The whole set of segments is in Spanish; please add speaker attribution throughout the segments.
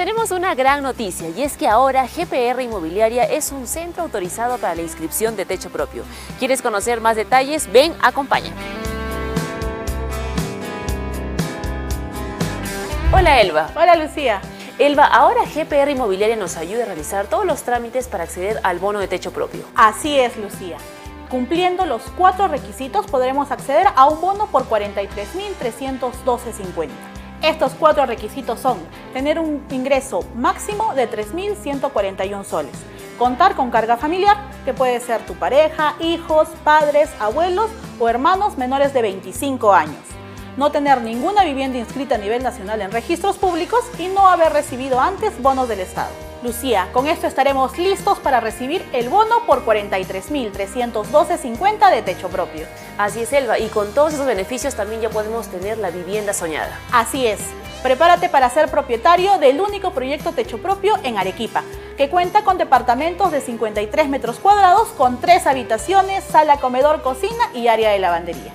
Speaker 1: Tenemos una gran noticia y es que ahora GPR Inmobiliaria es un centro autorizado para la inscripción de techo propio. ¿Quieres conocer más detalles? Ven, acompáñame. Hola Elba.
Speaker 2: Hola Lucía.
Speaker 1: Elba, ahora GPR Inmobiliaria nos ayuda a realizar todos los trámites para acceder al bono de techo propio.
Speaker 2: Así es, Lucía. Cumpliendo los cuatro requisitos podremos acceder a un bono por 43.312.50. Estos cuatro requisitos son tener un ingreso máximo de 3.141 soles, contar con carga familiar, que puede ser tu pareja, hijos, padres, abuelos o hermanos menores de 25 años, no tener ninguna vivienda inscrita a nivel nacional en registros públicos y no haber recibido antes bonos del Estado. Lucía, con esto estaremos listos para recibir el bono por 43.312.50 de techo propio.
Speaker 1: Así es, Elba, y con todos esos beneficios también ya podemos tener la vivienda soñada.
Speaker 2: Así es. Prepárate para ser propietario del único proyecto techo propio en Arequipa, que cuenta con departamentos de 53 metros cuadrados con tres habitaciones, sala, comedor, cocina y área de lavandería.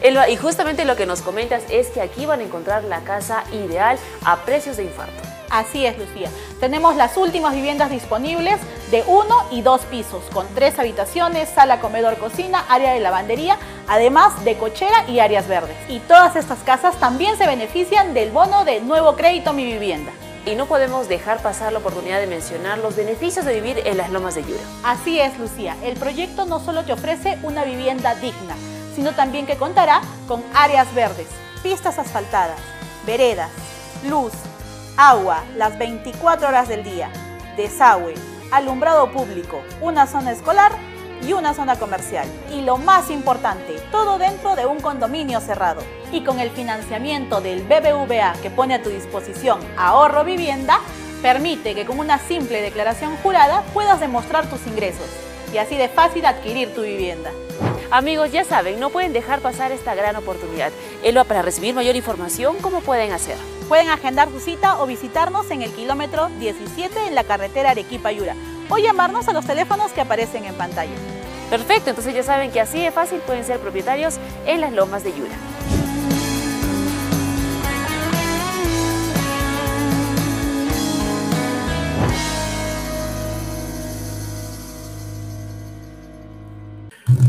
Speaker 1: Elba, y justamente lo que nos comentas es que aquí van a encontrar la casa ideal a precios de infarto.
Speaker 2: Así es, Lucía. Tenemos las últimas viviendas disponibles de uno y dos pisos, con tres habitaciones, sala, comedor, cocina, área de lavandería, además de cochera y áreas verdes. Y todas estas casas también se benefician del bono de nuevo crédito Mi Vivienda.
Speaker 1: Y no podemos dejar pasar la oportunidad de mencionar los beneficios de vivir en las lomas de Yura.
Speaker 2: Así es, Lucía. El proyecto no solo te ofrece una vivienda digna, sino también que contará con áreas verdes, pistas asfaltadas, veredas, luz, agua las 24 horas del día, desagüe, alumbrado público, una zona escolar y una zona comercial. Y lo más importante, todo dentro de un condominio cerrado. Y con el financiamiento del BBVA que pone a tu disposición ahorro vivienda, permite que con una simple declaración jurada puedas demostrar tus ingresos y así de fácil adquirir tu vivienda.
Speaker 1: Amigos, ya saben, no pueden dejar pasar esta gran oportunidad. Elba, para recibir mayor información, ¿cómo pueden hacer?
Speaker 2: Pueden agendar su cita o visitarnos en el kilómetro 17 en la carretera Arequipa-Yura o llamarnos a los teléfonos que aparecen en pantalla.
Speaker 1: Perfecto, entonces ya saben que así de fácil pueden ser propietarios en las lomas de Yura.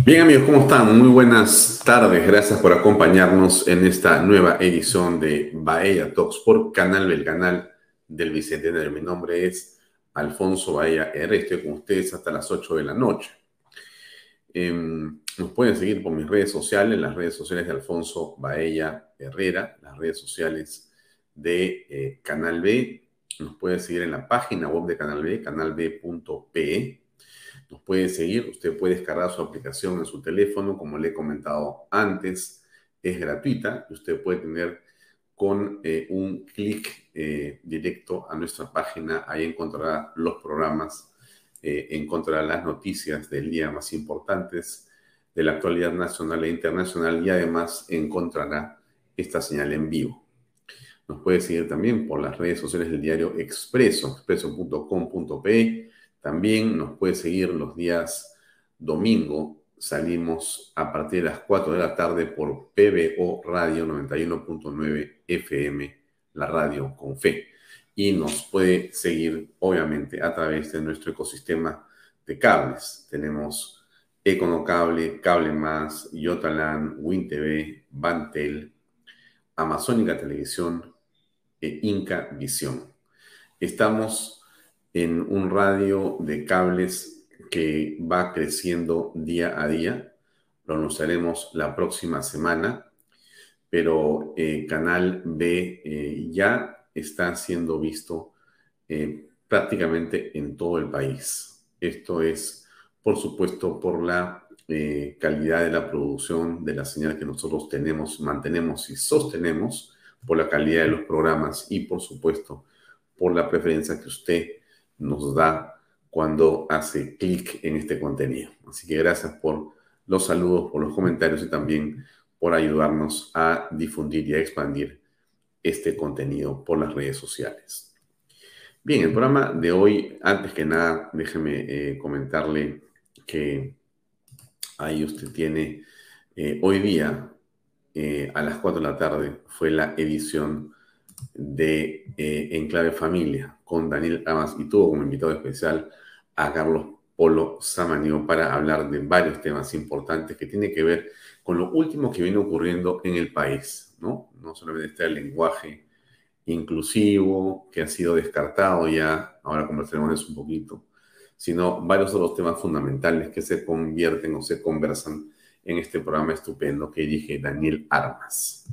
Speaker 3: Bien amigos, ¿cómo están? Muy buenas tardes. Gracias por acompañarnos en esta nueva edición de Bahía Talks por Canal del Canal del Bicentenario. Mi nombre es Alfonso Bahía R. Estoy con ustedes hasta las 8 de la noche. Em, nos pueden seguir por mis redes sociales, las redes sociales de Alfonso Baella Herrera, las redes sociales de eh, Canal B. Nos pueden seguir en la página web de Canal B, canalb.pe nos puede seguir, usted puede descargar su aplicación en su teléfono, como le he comentado antes, es gratuita y usted puede tener con eh, un clic eh, directo a nuestra página, ahí encontrará los programas, eh, encontrará las noticias del día más importantes de la actualidad nacional e internacional y además encontrará esta señal en vivo. Nos puede seguir también por las redes sociales del diario Expreso, expreso.com.pe también nos puede seguir los días domingo. Salimos a partir de las 4 de la tarde por PBO Radio 91.9 FM, la radio con fe. Y nos puede seguir, obviamente, a través de nuestro ecosistema de cables. Tenemos Econocable, Cable Más, Yotalan, WinTV, Bantel, Amazónica Televisión e Inca Visión. Estamos en un radio de cables que va creciendo día a día. Lo anunciaremos la próxima semana, pero eh, Canal B eh, ya está siendo visto eh, prácticamente en todo el país. Esto es, por supuesto, por la calidad de la producción de la señal que nosotros tenemos, mantenemos y sostenemos, por la calidad de los programas y, por supuesto, por la preferencia que usted nos da cuando hace clic en este contenido. Así que gracias por los saludos, por los comentarios y también por ayudarnos a difundir y a expandir este contenido por las redes sociales. Bien, el programa de hoy, antes que nada, déjeme eh, comentarle que ahí usted tiene eh, hoy día eh, a las 4 de la tarde fue la edición de Enclave Familia con Daniel Amas y tuvo como invitado especial a Carlos Polo Samanió para hablar de varios temas importantes que tienen que ver con lo último que viene ocurriendo en el país, ¿no? No solamente está el lenguaje inclusivo que ha sido descartado ya, ahora conversaremos un poquito, sino varios otros temas fundamentales que se convierten o se conversan en este programa estupendo que dirige Daniel Armas.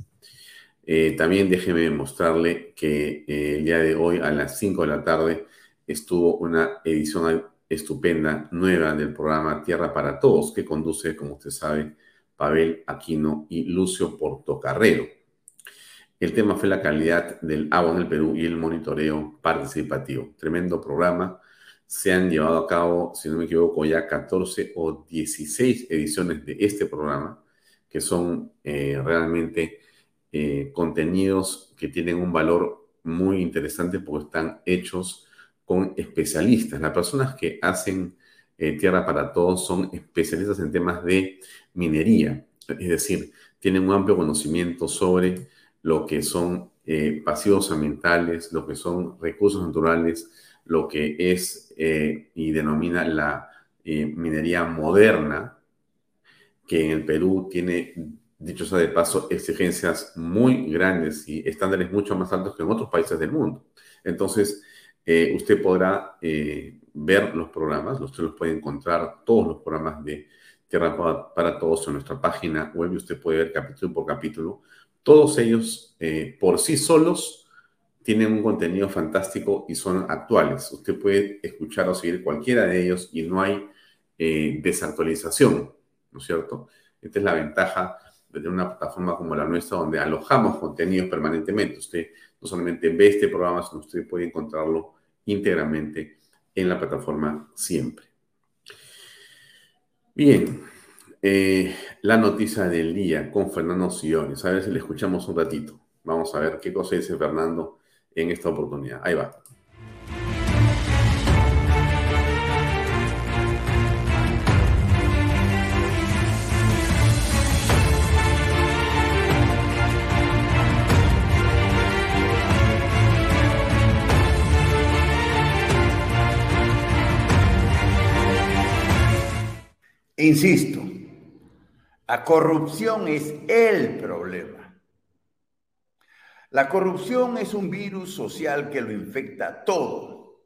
Speaker 3: Eh, también déjeme mostrarle que eh, el día de hoy a las 5 de la tarde estuvo una edición estupenda, nueva del programa Tierra para Todos, que conduce, como usted sabe, Pavel Aquino y Lucio Portocarrero. El tema fue la calidad del agua en el Perú y el monitoreo participativo. Tremendo programa. Se han llevado a cabo, si no me equivoco, ya 14 o 16 ediciones de este programa, que son eh, realmente eh, contenidos que tienen un valor muy interesante porque están hechos con especialistas. Las personas que hacen eh, Tierra para Todos son especialistas en temas de minería, es decir, tienen un amplio conocimiento sobre lo que son eh, pasivos ambientales, lo que son recursos naturales, lo que es y denomina la minería moderna, que en el Perú tiene dicho sea de paso, exigencias muy grandes y estándares mucho más altos que en otros países del mundo. Entonces, eh, usted podrá eh, ver los programas, usted los puede encontrar, todos los programas de Tierra para, Todos en nuestra página web y usted puede ver capítulo por capítulo. Todos ellos, eh, por sí solos, tienen un contenido fantástico y son actuales. Usted puede escuchar o seguir cualquiera de ellos y no hay desactualización, ¿no es cierto? Esta es la ventaja de una plataforma como la nuestra donde alojamos contenidos permanentemente. Usted no solamente ve este programa, sino usted puede encontrarlo íntegramente en la plataforma siempre. Bien, eh, la noticia del día con Fernando Siones. A ver si le escuchamos un ratito. Vamos a ver qué cosa dice Fernando en esta oportunidad. Ahí va.
Speaker 4: Insisto, la corrupción es el problema. La corrupción es un virus social que lo infecta todo.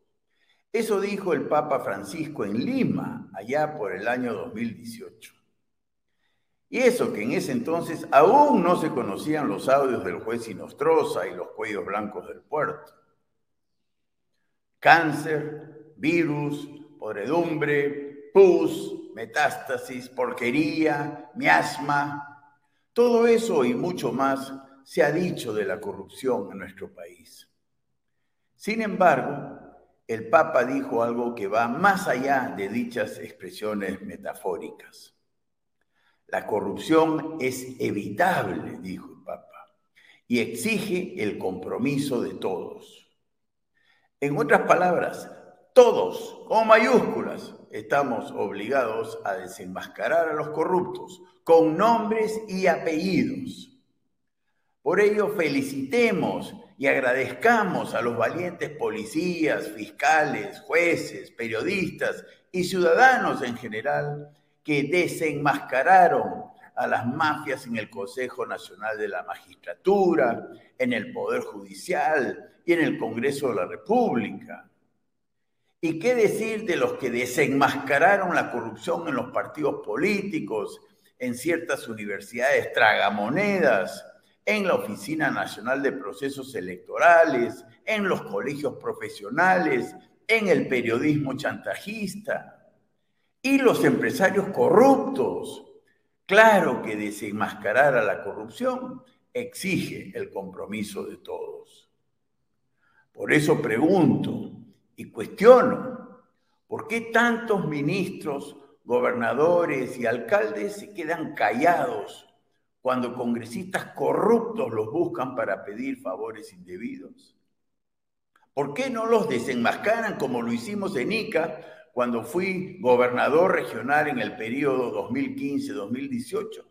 Speaker 4: Eso dijo el Papa Francisco en Lima, allá por el año 2018. Y eso que en ese entonces aún no se conocían los audios del juez Inostroza y los cuellos blancos del puerto. Cáncer, virus, podredumbre, pus, metástasis, porquería, miasma, todo eso y mucho más se ha dicho de la corrupción en nuestro país. Sin embargo, el Papa dijo algo que va más allá de dichas expresiones metafóricas. La corrupción es evitable, dijo el Papa, y exige el compromiso de todos. En otras palabras, todos, con mayúsculas, estamos obligados a desenmascarar a los corruptos con nombres y apellidos. Por ello, felicitemos y agradezcamos a los valientes policías, fiscales, jueces, periodistas y ciudadanos en general que desenmascararon a las mafias en el Consejo Nacional de la Magistratura, en el Poder Judicial y en el Congreso de la República ¿Y qué decir de los que desenmascararon la corrupción en los partidos políticos, en ciertas universidades tragamonedas, en la Oficina Nacional de Procesos Electorales, en los colegios profesionales, en el periodismo chantajista y los empresarios corruptos? Claro que desenmascarar a la corrupción exige el compromiso de todos. Por eso pregunto, y cuestiono, ¿por qué tantos ministros, gobernadores y alcaldes se quedan callados cuando congresistas corruptos los buscan para pedir favores indebidos? ¿Por qué no los desenmascaran como lo hicimos en Ica cuando fui gobernador regional en el periodo 2015-2018?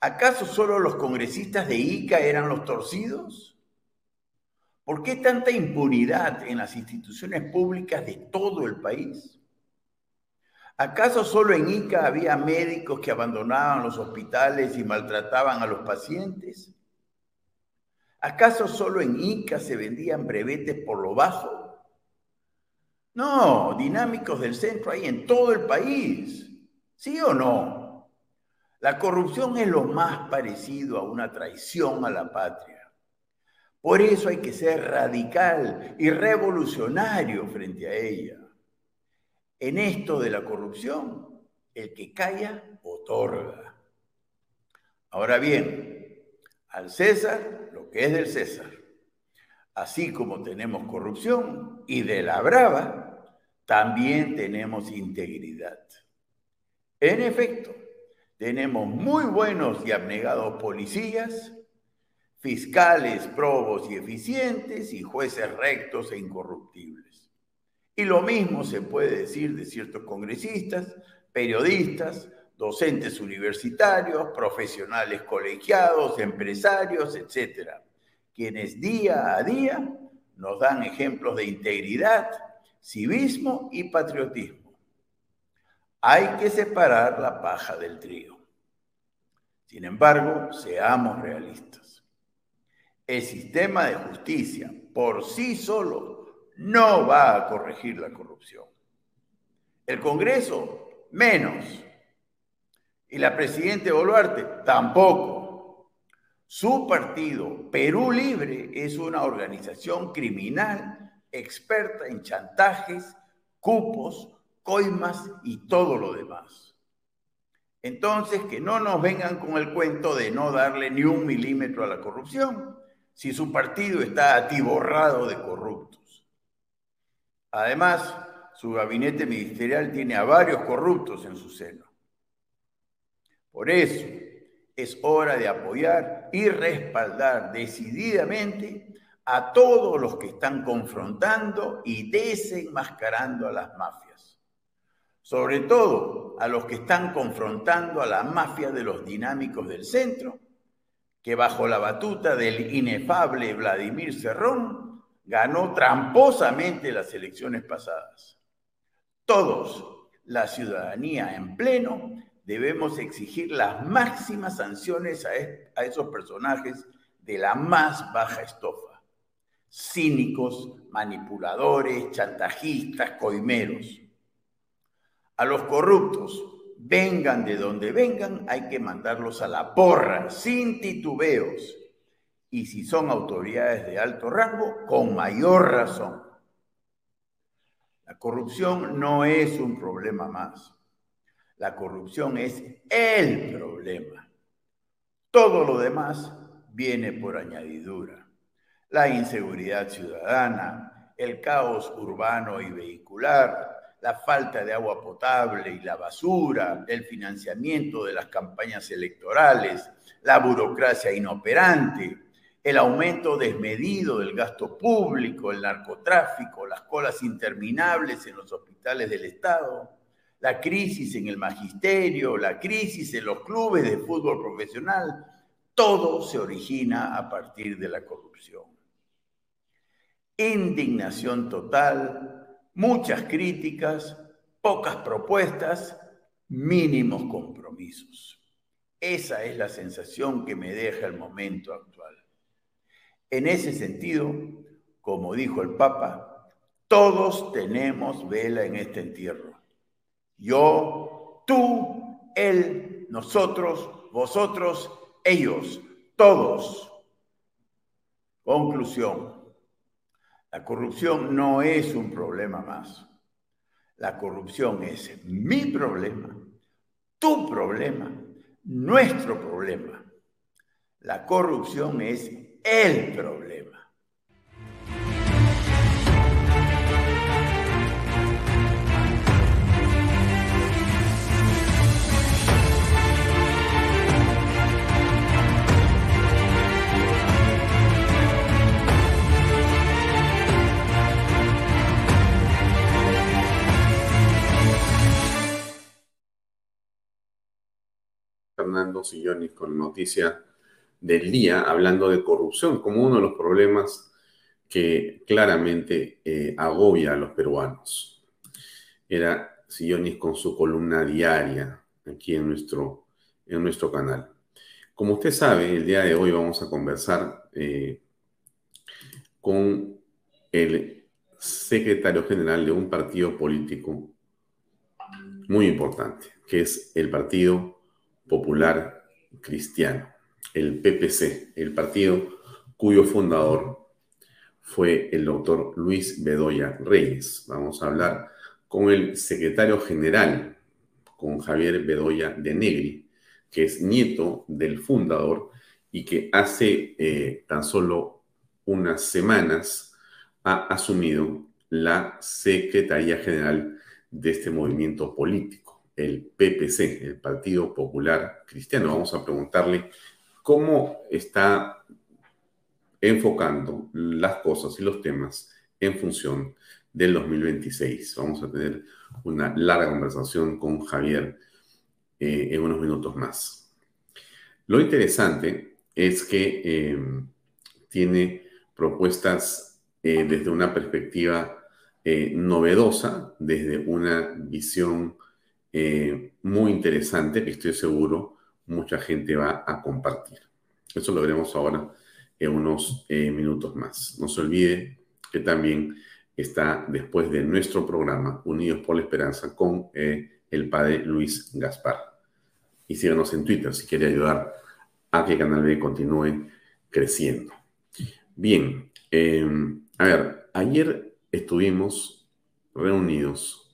Speaker 4: ¿Acaso solo los congresistas de Ica eran los torcidos? ¿Por qué tanta impunidad en las instituciones públicas de todo el país? ¿Acaso solo en Ica había médicos que abandonaban los hospitales y maltrataban a los pacientes? ¿Acaso solo en Ica se vendían brevetes por lo bajo? No, dinámicos del centro hay en todo el país. ¿Sí o no? La corrupción es lo más parecido a una traición a la patria. Por eso hay que ser radical y revolucionario frente a ella. En esto de la corrupción, el que calla, otorga. Ahora bien, al César lo que es del César. Así como tenemos corrupción y de la brava, también tenemos integridad. En efecto, tenemos muy buenos y abnegados policías fiscales probos y eficientes y jueces rectos e incorruptibles. Y lo mismo se puede decir de ciertos congresistas, periodistas, docentes universitarios, profesionales colegiados, empresarios, etcétera, quienes día a día nos dan ejemplos de integridad, civismo y patriotismo. Hay que separar la paja del trigo. Sin embargo, seamos realistas. El sistema de justicia por sí solo no va a corregir la corrupción. El Congreso, menos. Y la Presidenta Boluarte, tampoco. Su partido, Perú Libre, es una organización criminal experta en chantajes, cupos, coimas y todo lo demás. Entonces, que no nos vengan con el cuento de no darle ni un milímetro a la corrupción si su partido está atiborrado de corruptos. Además, su gabinete ministerial tiene a varios corruptos en su seno. Por eso es hora de apoyar y respaldar decididamente a todos los que están confrontando y desenmascarando a las mafias. Sobre todo a los que están confrontando a la mafia de los dinámicos del centro que bajo la batuta del inefable Vladimir Cerrón ganó tramposamente las elecciones pasadas. Todos, la ciudadanía en pleno, debemos exigir las máximas sanciones a, a esos personajes de la más baja estofa. Cínicos, manipuladores, chantajistas, coimeros. A los corruptos, vengan de donde vengan, hay que mandarlos a la porra, sin titubeos. Y si son autoridades de alto rango, con mayor razón. La corrupción no es un problema más. La corrupción es el problema. Todo lo demás viene por añadidura. La inseguridad ciudadana, el caos urbano y vehicular, la falta de agua potable y la basura, el financiamiento de las campañas electorales, la burocracia inoperante, el aumento desmedido del gasto público, el narcotráfico, las colas interminables en los hospitales del Estado, la crisis en el magisterio, la crisis en los clubes de fútbol profesional, todo se origina a partir de la corrupción. Indignación total muchas críticas, pocas propuestas, mínimos compromisos. Esa es la sensación que me deja el momento actual. En ese sentido, como dijo el Papa, Todos tenemos vela en este entierro. Yo, tú, él, nosotros, vosotros, ellos, todos. Conclusión. La corrupción no es un problema más. La corrupción es mi problema, tu problema, nuestro problema. La corrupción es el problema.
Speaker 3: Fernando Sillones con noticia del día, hablando de corrupción como uno de los problemas que claramente eh, agobia a los peruanos. Era Sillonis con su columna diaria aquí en nuestro, en nuestro canal. Como usted sabe, el día de hoy vamos a conversar eh, con el secretario general de un partido político muy importante, que es el Partido Popular Cristiano, el PPC, el partido cuyo fundador fue el doctor Luis Bedoya Reyes. Vamos a hablar con el secretario general, con Javier Bedoya de Negri, que es nieto del fundador y que hace eh, tan solo unas semanas ha asumido la Secretaría General de este movimiento político el PPC, el Partido Popular Cristiano. Vamos a preguntarle cómo está enfocando las cosas y los temas en función del 2026. Vamos a tener una larga conversación con Javier eh, en unos minutos más. Lo interesante es que eh, tiene propuestas eh, desde una perspectiva novedosa, desde una visión eh, muy interesante que estoy seguro mucha gente va a compartir. Eso lo veremos ahora en unos eh, minutos más. No se olvide que también está después de nuestro programa Unidos por la Esperanza con eh, el padre Luis Gaspar. Y síganos en Twitter si quiere ayudar a que Canal B continúe creciendo. Bien, a ver, ayer estuvimos reunidos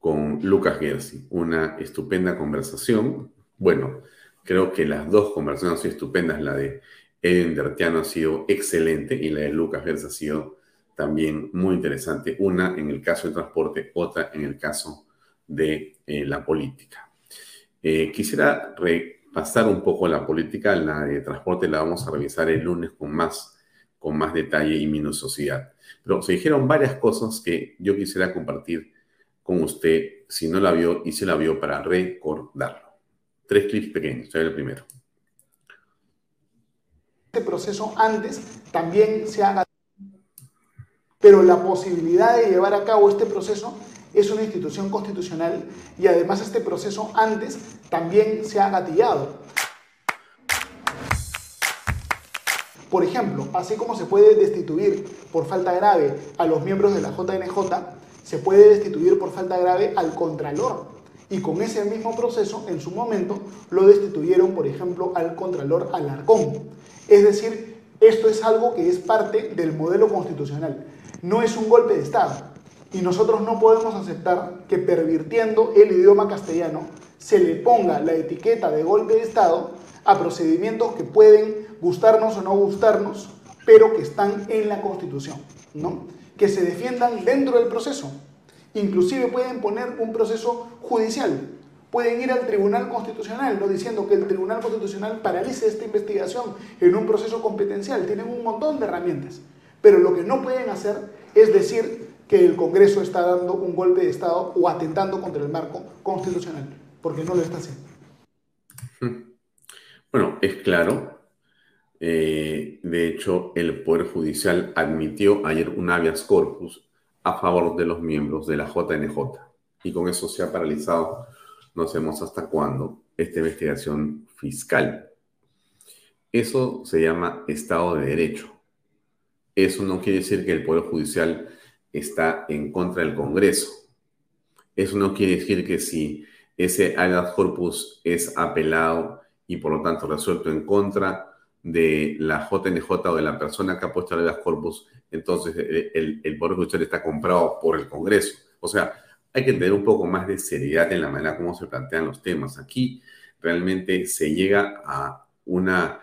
Speaker 3: con Lucas Gersi. Una estupenda conversación. Bueno, creo que las dos conversaciones han sido estupendas. La de Edwin Dertiano ha sido excelente y la de Lucas Gersi ha sido también muy interesante. Una en el caso del transporte, otra en el caso de eh, la política. Eh, quisiera repasar un poco la política. La de transporte la vamos a revisar el lunes con más, con más detalle y minuciosidad. Pero se dijeron varias cosas que yo quisiera compartir con usted si no la vio y si la vio para recordarlo. Tres clips pequeños. Este el primero.
Speaker 5: Este proceso antes también se haga. Pero la posibilidad de llevar a cabo este proceso es una institución constitucional y además este proceso antes también se ha gatillado. Por ejemplo, así como se puede destituir por falta grave a los miembros de la JNJ, se puede destituir por falta grave al contralor. Y con ese mismo proceso, en su momento, lo destituyeron, por ejemplo, al contralor Alarcón. Es decir, esto es algo que es parte del modelo constitucional. No es un golpe de Estado. Y nosotros no podemos aceptar que pervirtiendo el idioma castellano se le ponga la etiqueta de golpe de Estado a procedimientos que pueden gustarnos o no gustarnos, pero que están en la Constitución. ¿no? Que se defiendan dentro del proceso. Inclusive pueden poner un proceso judicial. Pueden ir al Tribunal Constitucional, no diciendo que el Tribunal Constitucional paralice esta investigación en un proceso competencial. Tienen un montón de herramientas. Pero lo que no pueden hacer es decir que el Congreso está dando un golpe de Estado o atentando contra el marco constitucional, porque no lo está haciendo.
Speaker 3: Bueno, es claro eh, de hecho, el Poder Judicial admitió ayer un habeas corpus a favor de los miembros de la JNJ. Y con eso se ha paralizado, no sabemos hasta cuándo, esta investigación fiscal. Eso se llama Estado de Derecho. Eso no quiere decir que el Poder Judicial está en contra del Congreso. Eso no quiere decir que si ese habeas corpus es apelado y por lo tanto resuelto en contra de la JNJ o de la persona que ha puesto el habeas corpus, entonces el, el Poder Judicial está comprado por el Congreso. O sea, hay que tener un poco más de seriedad en la manera como se plantean los temas. Aquí realmente se llega a una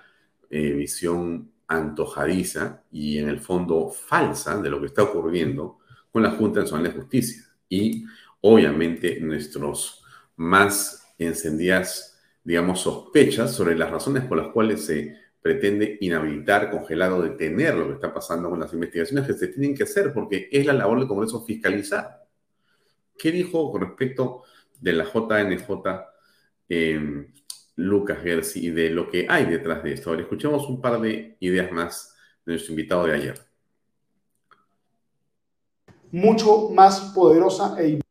Speaker 3: eh, visión antojadiza y en el fondo falsa de lo que está ocurriendo con la Junta Nacional de Justicia. Y obviamente nuestros más encendidas, digamos, sospechas sobre las razones por las cuales se pretende inhabilitar, congelar o detener lo que está pasando con las investigaciones que se tienen que hacer, porque es la labor del Congreso fiscalizar. ¿Qué dijo con respecto de la JNJ eh, Lucas Gersi y de lo que hay detrás de esto? Ahora escuchemos un par de ideas más de nuestro invitado de ayer.
Speaker 5: Mucho más poderosa e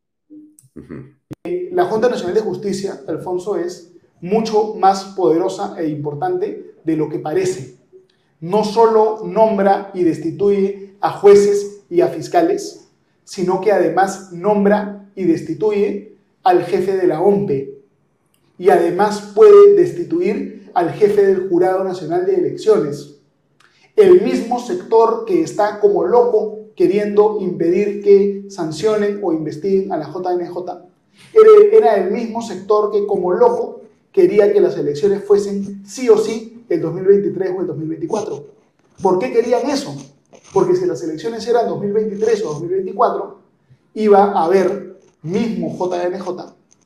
Speaker 5: La Junta Nacional de Justicia, Alfonso, es mucho más poderosa e importante de lo que parece. No solo nombra y destituye a jueces y a fiscales, sino que además nombra y destituye al jefe de la OMPE y además puede destituir al jefe del Jurado Nacional de Elecciones. El mismo sector que está como loco queriendo impedir que sancionen o investiguen a la JNJ, era el mismo sector que como loco quería que las elecciones fuesen sí o sí el 2023 o el 2024. ¿Por qué querían eso? Porque si las elecciones eran 2023 o 2024, iba a haber mismo JNJ,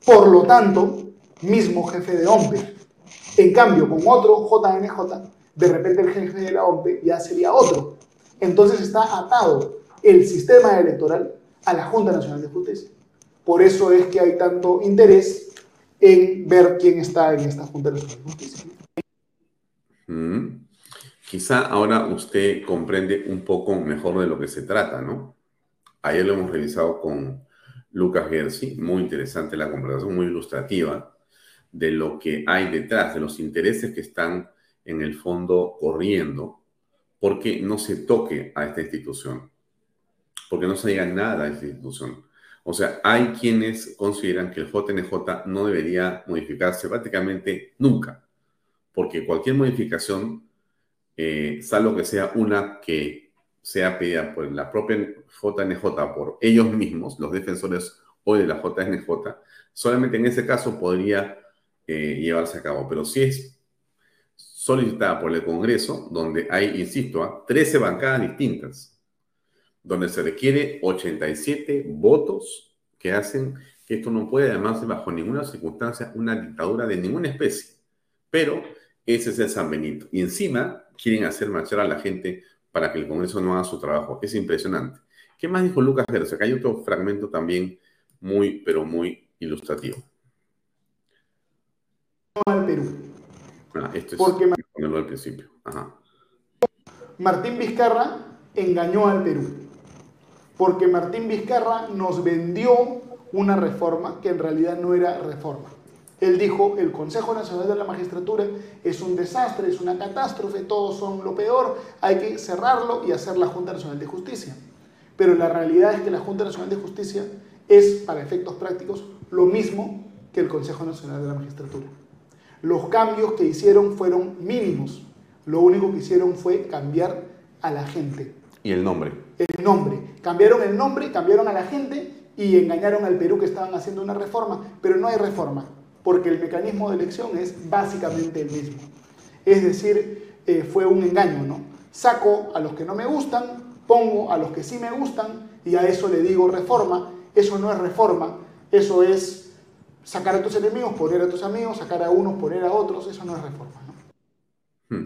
Speaker 5: por lo tanto, mismo jefe de OMPE. En cambio, con otro JNJ, de repente el jefe de la OMPE ya sería otro. Entonces está atado el sistema electoral a la Junta Nacional de Justicia. Por eso es que hay tanto interés en ver quién está en esta Junta de Justicia.
Speaker 3: Mm. Quizá ahora usted comprende un poco mejor de lo que se trata, ¿no? Ayer lo hemos revisado con Lucas Gersi, muy interesante la conversación, muy ilustrativa de lo que hay detrás, de los intereses que están en el fondo corriendo, porque no se toque a esta institución, porque no se diga nada a esta institución. O sea, hay quienes consideran que el JNJ no debería modificarse prácticamente nunca, porque cualquier modificación, eh, salvo que sea una que sea pedida por la propia JNJ, por ellos mismos, los defensores hoy de la JNJ, solamente en ese caso podría eh, llevarse a cabo. Pero si es solicitada por el Congreso, donde hay, insisto, 13 ¿ah? bancadas distintas, donde se requiere 87 votos que hacen que esto no puede además bajo ninguna circunstancia una dictadura de ninguna especie. Pero ese es el San Benito. Y encima quieren hacer marchar a la gente para que el Congreso no haga su trabajo. Es impresionante. ¿Qué más dijo Lucas Gerson? Acá hay otro fragmento también muy, pero muy ilustrativo
Speaker 5: al Perú.
Speaker 3: Ah, esto es porque al principio.
Speaker 5: Martín Vizcarra engañó al Perú. Porque Martín Vizcarra nos vendió una reforma que en realidad no era reforma. Él dijo, el Consejo Nacional de la Magistratura es un desastre, es una catástrofe, todos son lo peor, hay que cerrarlo y hacer la Junta Nacional de Justicia. Pero la realidad es que la Junta Nacional de Justicia es, para efectos prácticos, lo mismo que el Consejo Nacional de la Magistratura. Los cambios que hicieron fueron mínimos. Lo único que hicieron fue cambiar a la gente.
Speaker 3: ¿Y el nombre?
Speaker 5: El nombre. Cambiaron el nombre, cambiaron a la gente y engañaron al Perú que estaban haciendo una reforma. Pero no hay reforma, porque el mecanismo de elección es básicamente el mismo. Es decir, eh, fue un engaño, ¿no? Saco a los que no me gustan, pongo a los que sí me gustan y a eso le digo reforma. Eso no es reforma, eso es sacar a tus enemigos, poner a tus amigos, sacar a unos, poner a otros, eso no es reforma.
Speaker 3: Hmm.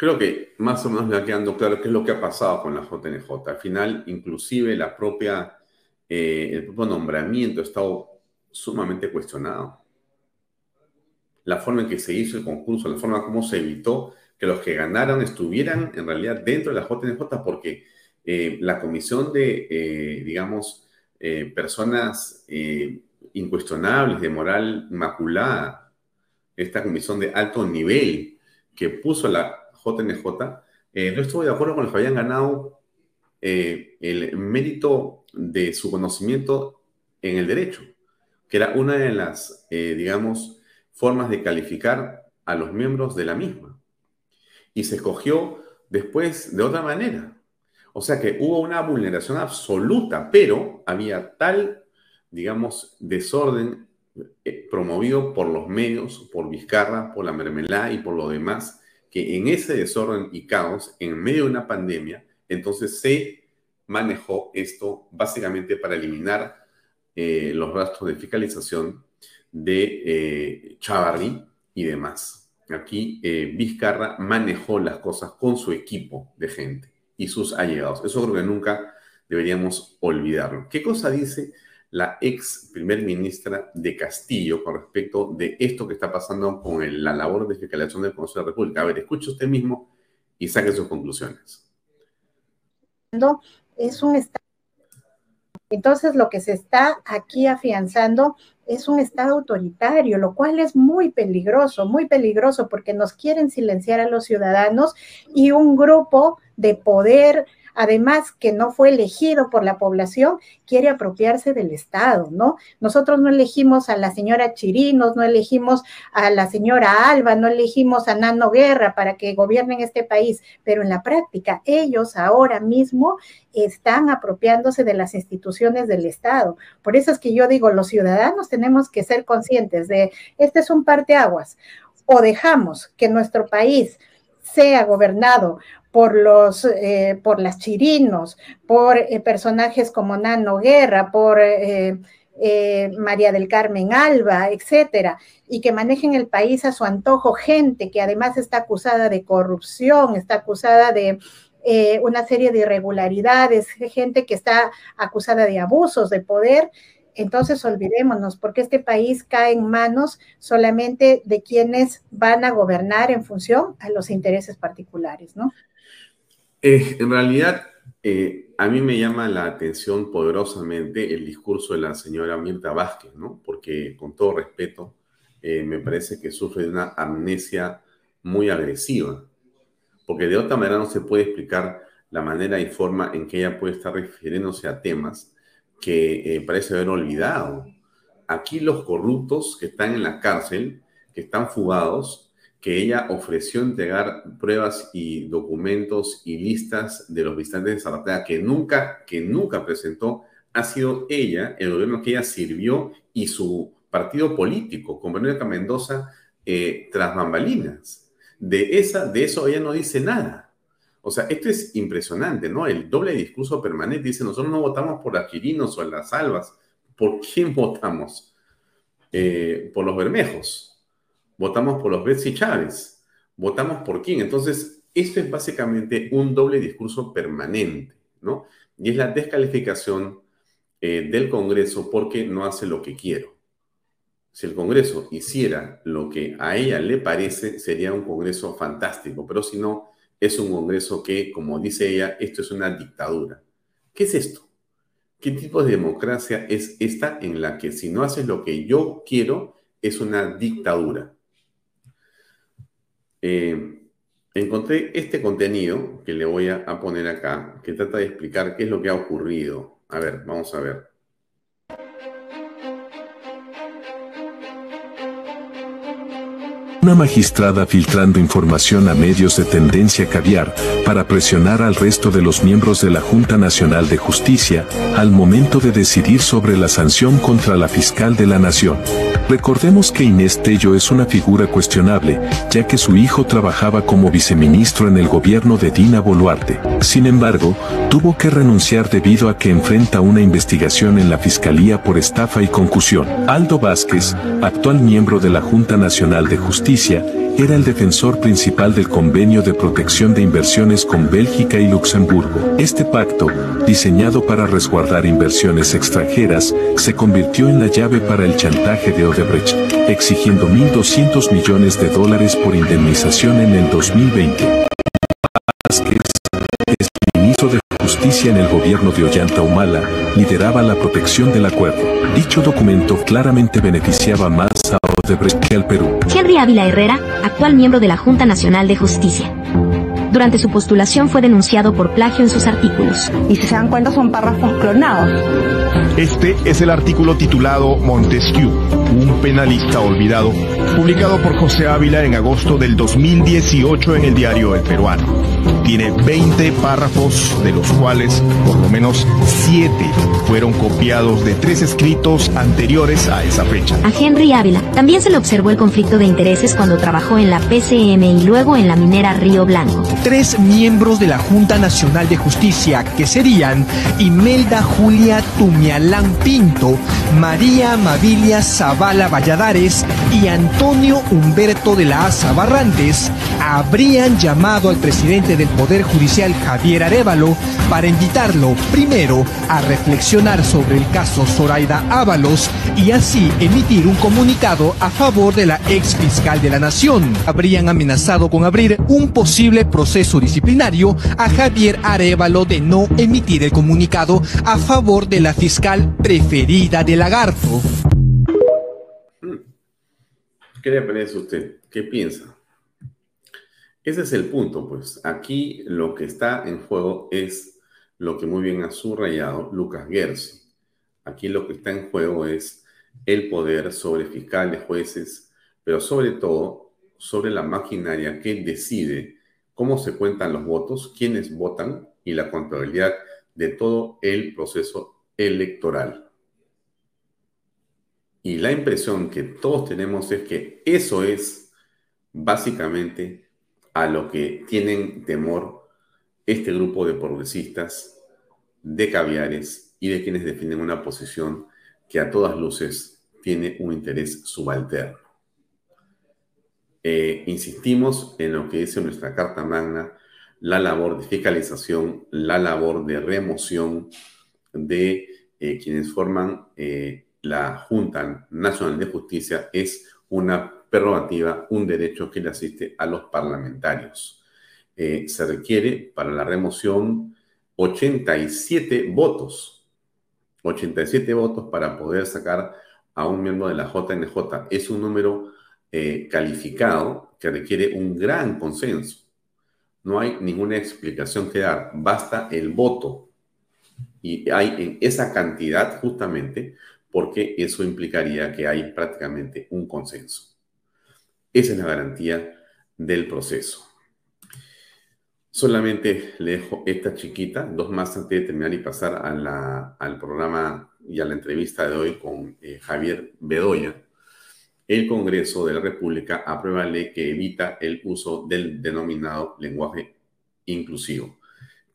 Speaker 3: Creo que más o menos le va quedando claro qué es lo que ha pasado con la JNJ. Al final, inclusive la propia, eh, el propio nombramiento ha estado sumamente cuestionado. La forma en que se hizo el concurso, la forma como se evitó que los que ganaran estuvieran en realidad dentro de la JNJ, porque eh, la comisión de, eh, digamos, personas incuestionables de moral inmaculada, esta comisión de alto nivel que puso la JNJ, eh, no estuvo de acuerdo con los que habían ganado eh, el mérito de su conocimiento en el derecho, que era una de las, eh, digamos, formas de calificar a los miembros de la misma. Y se escogió después de otra manera. O sea que hubo una vulneración absoluta, pero había tal, digamos, desorden promovido por los medios, por Vizcarra, por la mermelada y por lo demás, que en ese desorden y caos, en medio de una pandemia, entonces se manejó esto básicamente para eliminar eh, los rastros de fiscalización de eh, Chavarri y demás. Aquí eh, Vizcarra manejó las cosas con su equipo de gente y sus allegados. Eso creo que nunca deberíamos olvidarlo. ¿Qué cosa dice la ex primer ministra de Castillo con respecto de esto que está pasando con la labor de fiscalización del Consejo de la República? A ver, escuche usted mismo y saque sus conclusiones.
Speaker 6: Entonces, lo que se está aquí afianzando es un Estado autoritario, lo cual es muy peligroso, muy peligroso porque nos quieren silenciar a los ciudadanos y un grupo de poder además que no fue elegido por la población, quiere apropiarse del Estado, ¿no? Nosotros no elegimos a la señora Chirinos, no elegimos a la señora Alba, no elegimos a Nano Guerra para que gobiernen este país, pero en la práctica ellos ahora mismo están apropiándose de las instituciones del Estado. Por eso es que yo digo, los ciudadanos tenemos que ser conscientes de, este es un parteaguas, o dejamos que nuestro país sea gobernado por los eh, por las chirinos, por eh, personajes como Nano Guerra, por eh, María del Carmen Alba, etcétera, y que manejen el país a su antojo, gente que además está acusada de corrupción, está acusada de una serie de irregularidades, gente que está acusada de abusos de poder, entonces olvidémonos, porque este país cae en manos solamente de quienes van a gobernar en función a los intereses particulares, ¿no?
Speaker 3: Eh, en realidad, eh, a mí me llama la atención poderosamente el discurso de la señora Mirta Vázquez, ¿no? Porque, con todo respeto, eh, me parece que sufre de una amnesia muy agresiva, porque de otra manera no se puede explicar la manera y forma en que ella puede estar refiriéndose a temas que parece haber olvidado. Aquí los corruptos que están en la cárcel, que están fugados, que ella ofreció entregar pruebas y documentos y listas de los visitantes de Zaratea que nunca, que nunca presentó, ha sido ella, el gobierno que ella sirvió y su partido político, con Verónica Mendoza, eh, tras bambalinas. De, esa, de eso ella no dice nada. O sea, esto es impresionante, ¿no? El doble discurso permanente dice, nosotros no votamos por las Quirinos o las Albas. ¿Por quién votamos? Eh, por los Bermejos votamos por los Betsy Chávez, votamos por quién. Entonces, esto es básicamente un doble discurso permanente, ¿no? Y es la descalificación eh, del Congreso porque no hace lo que quiero. Si el Congreso hiciera lo que a ella le parece, sería un Congreso fantástico, pero si no, es un Congreso que, como dice ella, esto es una dictadura. ¿Qué es esto? ¿Qué tipo de democracia es esta en la que si no haces lo que yo quiero, es una dictadura? Eh, encontré este contenido que le voy a, a poner acá, que trata de explicar qué es lo que ha ocurrido. A ver, vamos a ver.
Speaker 7: Una magistrada filtrando información a medios de tendencia caviar para presionar al resto de los miembros de la Junta Nacional de Justicia al momento de decidir sobre la sanción contra la fiscal de la Nación. Recordemos que Inés Tello es una figura cuestionable, ya que su hijo trabajaba como viceministro en el gobierno de Dina Boluarte. Sin embargo, tuvo que renunciar debido a que enfrenta una investigación en la Fiscalía por estafa y concusión. Aldo Vázquez, actual miembro de la Junta Nacional de Justicia, era el defensor principal del convenio de protección de inversiones con Bélgica y Luxemburgo. Este pacto, diseñado para resguardar inversiones extranjeras, se convirtió en la llave para el chantaje de Odebrecht, exigiendo 1.200 millones de dólares por indemnización en el 2020. ministro de Justicia en el gobierno de Ollanta Humala, lideraba la protección del acuerdo. Dicho documento claramente beneficiaba más a Odebrecht que al Perú.
Speaker 8: Henry Ávila Herrera, actual miembro de la Junta Nacional de Justicia. durante su postulación fue denunciado por plagio en sus artículos.
Speaker 9: Y si se dan cuenta son párrafos clonados.
Speaker 10: Este es el artículo titulado Montesquieu, un penalista olvidado, publicado por José Ávila en agosto del 2018 en el diario El Peruano. Tiene 20 párrafos, de los cuales por lo menos 7 fueron copiados de tres escritos anteriores a esa fecha.
Speaker 8: A Henry Ávila también se le observó el conflicto de intereses cuando trabajó en la PCM y luego en la minera Río Blanco.
Speaker 11: Tres miembros de la Junta Nacional de Justicia, que serían Imelda Julia Tumialán Pinto, María Mabilia Zavala Valladares y Antonio Humberto de la Asa Barrantes, habrían llamado al presidente del Poder Judicial Javier Arevalo para invitarlo primero a reflexionar sobre el caso Zoraida Ábalos y así emitir un comunicado a favor de la ex fiscal de la Nación. Habrían amenazado con abrir un posible proceso disciplinario a Javier Arevalo de no emitir el comunicado a favor de la fiscal preferida de Lagarto.
Speaker 3: ¿Qué le parece a usted? ¿Qué piensa? Ese es el punto, pues. Aquí lo que está en juego es lo que muy bien ha subrayado Lucas Gersi. Aquí lo que está en juego es el poder sobre fiscales, jueces, pero sobre todo sobre la maquinaria que decide cómo se cuentan los votos, quiénes votan y la contabilidad de todo el proceso electoral. Y la impresión que todos tenemos es que eso es básicamente a lo que tienen temor este grupo de progresistas, de caviares y de quienes definen una posición que a todas luces tiene un interés subalterno. Eh, insistimos en lo que dice nuestra Carta Magna, la labor de fiscalización, la labor de remoción de eh, quienes forman eh, la Junta Nacional de Justicia es una prerrogativa, un derecho que le asiste a los parlamentarios. Eh, se requiere para la remoción 87 votos. 87 votos para poder sacar a un miembro de la JNJ. Es un número eh, calificado que requiere un gran consenso. No hay ninguna explicación que dar, basta el voto. Y hay en esa cantidad justamente porque eso implicaría que hay prácticamente un consenso. Esa es la garantía del proceso. Solamente le dejo esta chiquita, dos más antes de terminar y pasar al programa y a la entrevista de hoy con eh, Javier Bedoya. El Congreso de la República aprueba ley que evita el uso del denominado lenguaje inclusivo.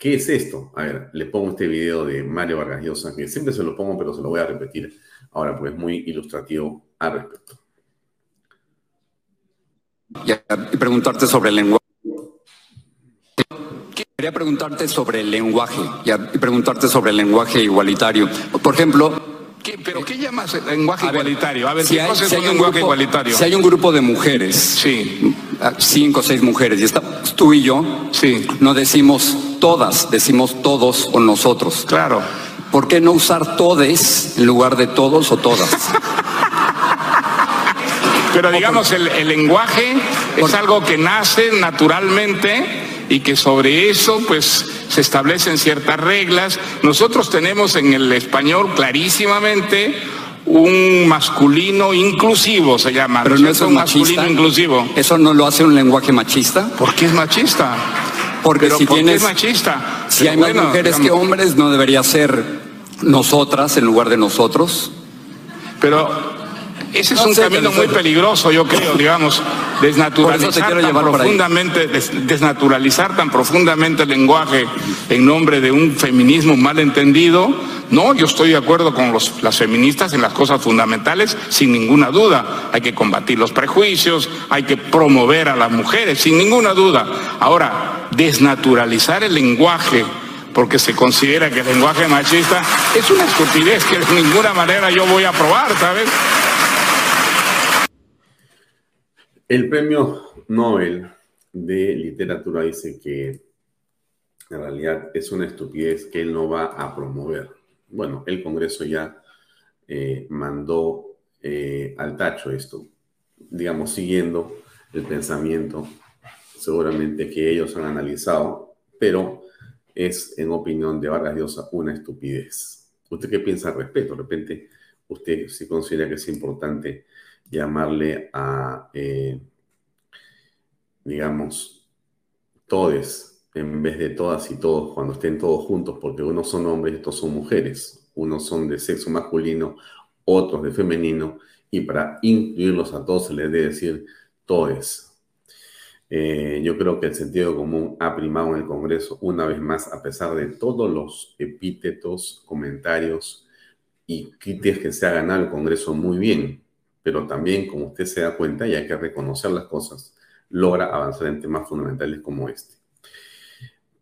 Speaker 3: ¿Qué es esto? A ver, le pongo este video de Mario Vargas Llosa, que siempre se lo pongo, pero se lo voy a repetir ahora, pues es muy ilustrativo al respecto.
Speaker 12: Y preguntarte sobre el lenguaje. Quería preguntarte sobre el lenguaje y preguntarte sobre el lenguaje igualitario. Por ejemplo,
Speaker 13: ¿Pero qué llamas lenguaje igualitario? A ver, si hay, un lenguaje
Speaker 12: grupo,
Speaker 13: igualitario?
Speaker 12: Si hay un grupo de mujeres,
Speaker 13: sí.
Speaker 12: Cinco o seis mujeres, y estamos tú y yo,
Speaker 13: sí.
Speaker 12: no decimos todas, decimos todos o nosotros.
Speaker 13: Claro.
Speaker 12: ¿Por qué no usar todes en lugar de todos o todas?
Speaker 13: Pero digamos, el, el lenguaje es algo que nace naturalmente y que sobre eso pues se establecen ciertas reglas. Nosotros tenemos en el español clarísimamente un masculino inclusivo se llama.
Speaker 12: Pero no es un masculino inclusivo. ¿Eso no lo hace un lenguaje machista?
Speaker 13: ¿Por qué es machista?
Speaker 12: Porque si
Speaker 13: ¿por
Speaker 12: tienes
Speaker 13: qué es machista?
Speaker 12: Si hay más mujeres que hombres, no debería ser nosotras en lugar de nosotros.
Speaker 13: Pero ese es un camino muy peligroso, yo creo, digamos, desnaturalizar tan profundamente, desnaturalizar tan profundamente el lenguaje en nombre de un feminismo mal entendido. No, yo estoy de acuerdo con las feministas en las cosas fundamentales, sin ninguna duda. Hay que combatir los prejuicios, hay que promover a las mujeres, sin ninguna duda. Ahora, desnaturalizar el lenguaje porque se considera que el lenguaje machista es una estupidez que de ninguna manera yo voy a aprobar, ¿sabes?
Speaker 3: El premio Nobel de literatura dice que en realidad es una estupidez que él no va a promover. Bueno, el Congreso ya eh, mandó eh, al tacho esto, digamos, siguiendo el pensamiento seguramente que ellos han analizado, pero es, en opinión de Vargas Llosa, una estupidez. ¿Usted qué piensa al respecto? De repente, usted sí considera que es importante llamarle a, eh, digamos, todes en vez de todas y todos cuando estén todos juntos, porque unos son hombres y otros son mujeres, unos son de sexo masculino, otros de femenino, y para incluirlos a todos se les debe decir todes. Eh, yo creo que el sentido común ha primado en el Congreso una vez más, a pesar de todos los epítetos, comentarios y críticas que se ha ganado el Congreso muy bien, pero también, como usted se da cuenta, y hay que reconocer las cosas, logra avanzar en temas fundamentales como este.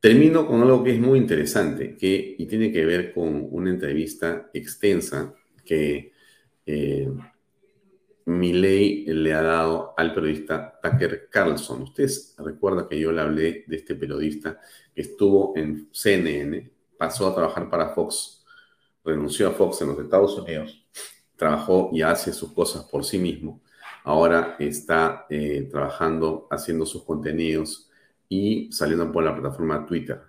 Speaker 3: Termino con algo que es muy interesante que, y tiene que ver con una entrevista extensa que eh, Milley le ha dado al periodista Tucker Carlson. Ustedes recuerdan que yo le hablé de este periodista que estuvo en CNN, pasó a trabajar para Fox, renunció a Fox en los Estados Unidos, trabajó y hace sus cosas por sí mismo. Ahora está eh, trabajando, haciendo sus contenidos y saliendo por la plataforma Twitter.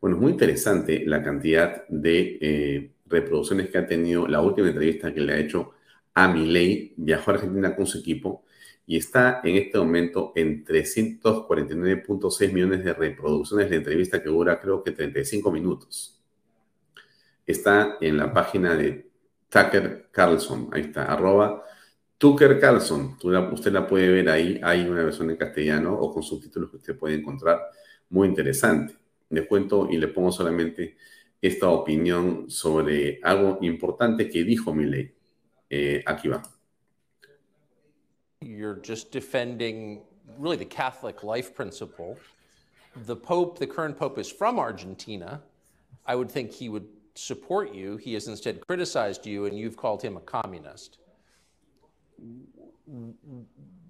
Speaker 3: Bueno, es muy interesante la cantidad de eh, reproducciones que ha tenido la última entrevista que le ha hecho a Milei, viajó a Argentina con su equipo y está en este momento en 349.6 millones de reproducciones de entrevista que dura creo que 35 minutos. Está en la página de Tucker Carlson, ahí está, arroba Tucker Carlson, usted la puede ver ahí, hay una versión en castellano o con subtítulos que usted puede encontrar muy interesante. Le cuento y le pongo solamente esta opinión sobre algo importante que dijo Milei. Eh, aquí va.
Speaker 14: You're just defending really the Catholic life principle. The Pope, the current Pope, is from Argentina. I would think he would support you. He has instead criticized you, and you've called him a communist.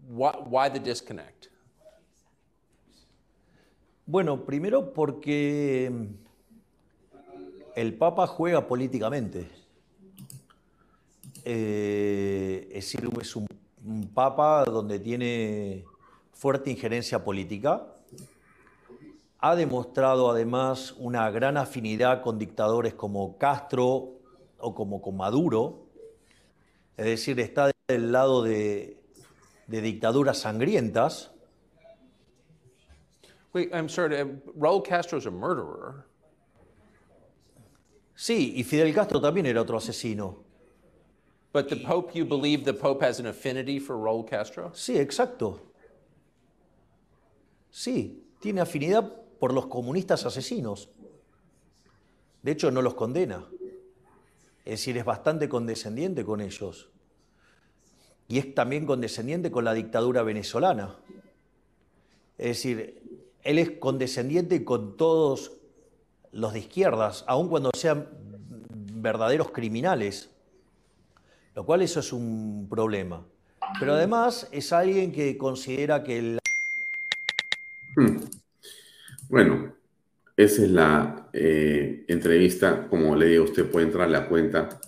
Speaker 14: Why, the disconnect?
Speaker 15: Bueno, primero porque el Papa juega políticamente. Eh, es un, papa donde tiene fuerte injerencia política. Ha demostrado además una gran afinidad con dictadores como Castro o como Maduro. Es decir, está del lado de, de dictaduras sangrientas.
Speaker 14: Wait, I'm sorry, Raúl Castro es a murderer.
Speaker 15: Sí, y Fidel Castro también era otro asesino.
Speaker 14: But the Pope, you believe the Pope has an affinity for Raúl Castro?
Speaker 15: Sí, exacto. Sí, tiene afinidad por los comunistas asesinos. De hecho, no los condena. Es decir, es bastante condescendiente con ellos. Y es también condescendiente con la dictadura venezolana. Es decir, él es condescendiente con todos los de izquierdas, aun cuando sean verdaderos criminales lo cual eso es un problema. Pero además es alguien que considera que el...
Speaker 3: Hmm. Bueno, esa es la eh, entrevista, como le digo, usted puede entrar a la cuenta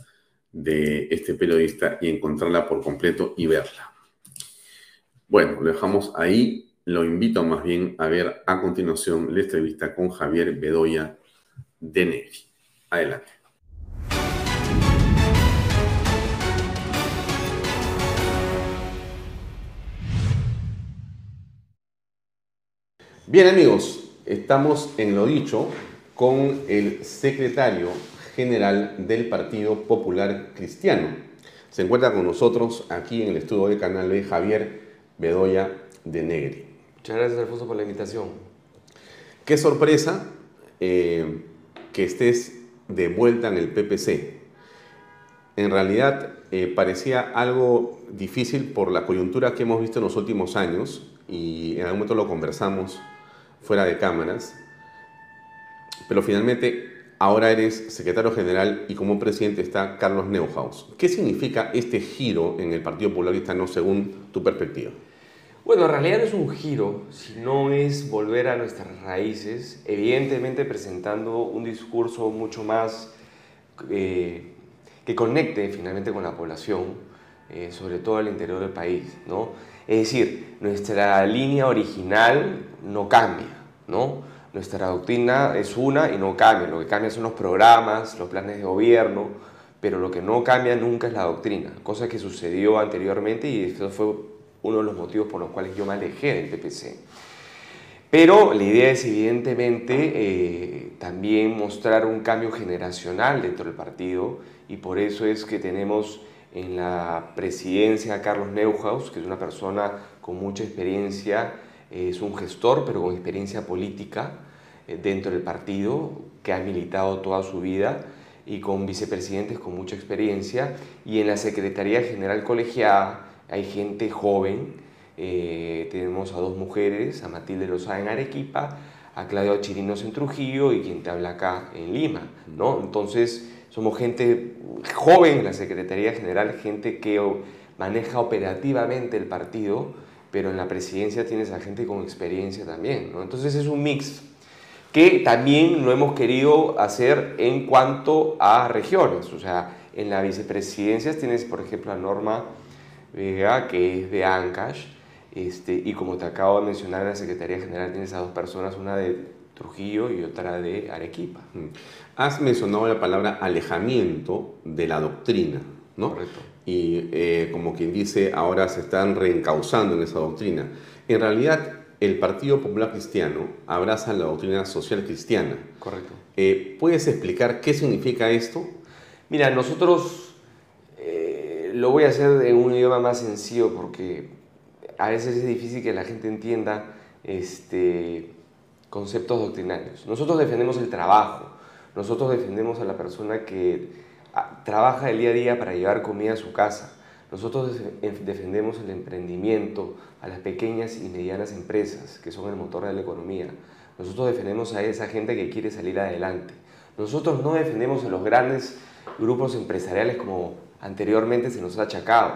Speaker 3: de este periodista y encontrarla por completo y verla. Bueno, lo dejamos ahí. Lo invito más bien a ver a continuación la entrevista con Javier Bedoya de Nevi. Adelante. Bien amigos, estamos en lo dicho con el secretario general del Partido Popular Cristiano. Se encuentra con nosotros aquí en el estudio del canal de Javier Bedoya de Negri.
Speaker 16: Muchas gracias Alfonso por la invitación.
Speaker 3: Qué sorpresa eh, que estés de vuelta en el PPC. En realidad eh, parecía algo difícil por la coyuntura que hemos visto en los últimos años y en algún momento lo conversamos fuera de cámaras, pero finalmente ahora eres secretario general y como presidente está Carlos Neuhaus. ¿Qué significa este giro en el Partido Popular Cristiano según tu perspectiva?
Speaker 16: Bueno, en realidad no es un giro, sino es volver a nuestras raíces, evidentemente presentando un discurso mucho más eh, que conecte finalmente con la población, eh, sobre todo al interior del país. ¿no? Es decir, nuestra línea original no cambia, ¿no? Nuestra doctrina es una y no cambia. Lo que cambia son los programas, los planes de gobierno, pero lo que no cambia nunca es la doctrina, cosa que sucedió anteriormente y eso fue uno de los motivos por los cuales yo me alejé del PPC. Pero la idea es evidentemente eh, también mostrar un cambio generacional dentro del partido y por eso es que tenemos en la presidencia a Carlos Neuhaus, que es una persona con mucha experiencia, es un gestor pero con experiencia política eh, dentro del partido, que ha militado toda su vida y con vicepresidentes con mucha experiencia y en la Secretaría General Colegiada hay gente joven eh, tenemos a dos mujeres, a Matilde Lozada en Arequipa, a Claudia Chirinos en Trujillo y quien te habla acá en Lima, ¿no? Entonces, somos gente joven en la Secretaría General, gente que maneja operativamente el partido, pero en la presidencia tienes a gente con experiencia también, ¿no? Entonces es un mix que también lo hemos querido hacer en cuanto a regiones, o sea, en la vicepresidencia tienes, por ejemplo, a Norma Vega, que es de Ancash, este, y como te acabo de mencionar, en la Secretaría General tienes a dos personas, una de Trujillo y otra de Arequipa.
Speaker 3: Mm. Has mencionado la palabra alejamiento de la doctrina, ¿no?
Speaker 16: Correcto.
Speaker 3: Y eh, como quien dice, ahora se están reencauzando en esa doctrina. En realidad, el Partido Popular Cristiano abraza la doctrina social cristiana.
Speaker 16: Correcto.
Speaker 3: Eh, ¿Puedes explicar qué significa esto?
Speaker 16: Mira, nosotros eh, lo voy a hacer en un idioma más sencillo porque a veces es difícil que la gente entienda este, conceptos doctrinarios. Nosotros defendemos el trabajo, nosotros defendemos a la persona que trabaja el día a día para llevar comida a su casa. Nosotros defendemos el emprendimiento, a las pequeñas y medianas empresas, que son el motor de la economía. Nosotros defendemos a esa gente que quiere salir adelante. Nosotros no defendemos a los grandes grupos empresariales como anteriormente se nos ha achacado.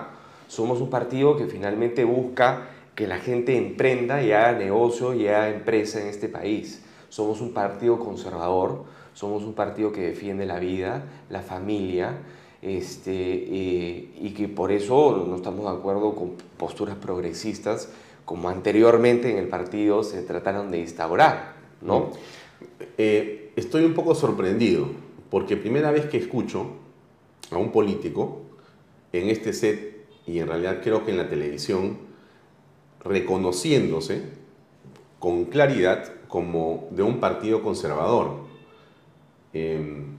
Speaker 16: Somos un partido que finalmente busca que la gente emprenda y haga negocio y haga empresa en este país. Somos un partido conservador, somos un partido que defiende la vida, la familia, este, eh, y que por eso no estamos de acuerdo con posturas progresistas como anteriormente en el partido se trataron de instaurar. ¿no? Mm.
Speaker 3: Eh, estoy un poco sorprendido porque primera vez que escucho a un político en este set y en realidad creo que en la televisión, reconociéndose con claridad como de un partido conservador. Em,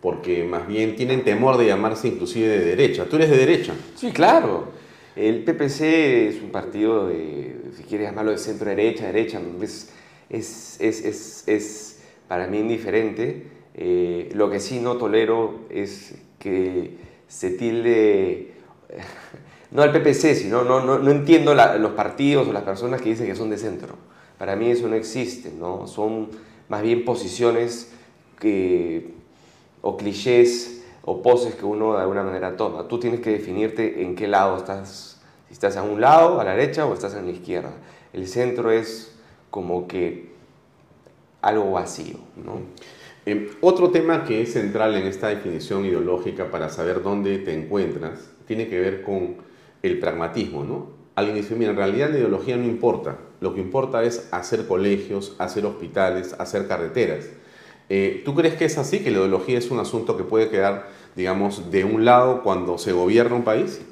Speaker 3: porque más bien tienen temor de llamarse inclusive de derecha. ¿Tú eres de derecha?
Speaker 16: Sí, claro. El PPC es un partido de, si quieres llamarlo de centro derecha, derecha, es, es, es, es para mí indiferente. Eh, lo que sí no tolero es que se tilde no al PPC, sino no, no, no entiendo los partidos o las personas que dicen que son de centro. Para mí eso no existe, ¿no? Son más bien posiciones o clichés o poses que uno de alguna manera toma. Tú tienes que definirte en qué lado estás, si estás a un lado, a la derecha o estás a la izquierda. El centro es como que algo vacío, ¿no?
Speaker 3: Eh, otro tema que es central en esta definición ideológica para saber dónde te encuentras tiene que ver con el pragmatismo, ¿no? Alguien dice, mira, en realidad la ideología no importa, lo que importa es hacer colegios, hacer hospitales, hacer carreteras. Eh, ¿Tú crees que es así, que la ideología es un asunto que puede quedar, digamos, de un lado cuando se gobierna un país?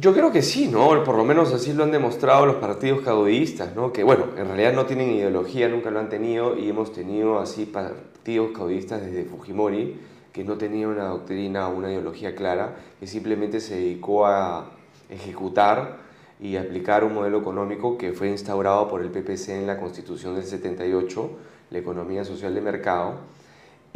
Speaker 16: Yo creo que sí, ¿no? Por lo menos así lo han demostrado los partidos caudillistas, ¿no? Que bueno, en realidad no tienen ideología, nunca lo han tenido y hemos tenido así partidos caudillistas desde Fujimori que no tenía una doctrina o una ideología clara, que simplemente se dedicó a ejecutar y aplicar un modelo económico que fue instaurado por el PPC en la Constitución del 78, la economía social de mercado,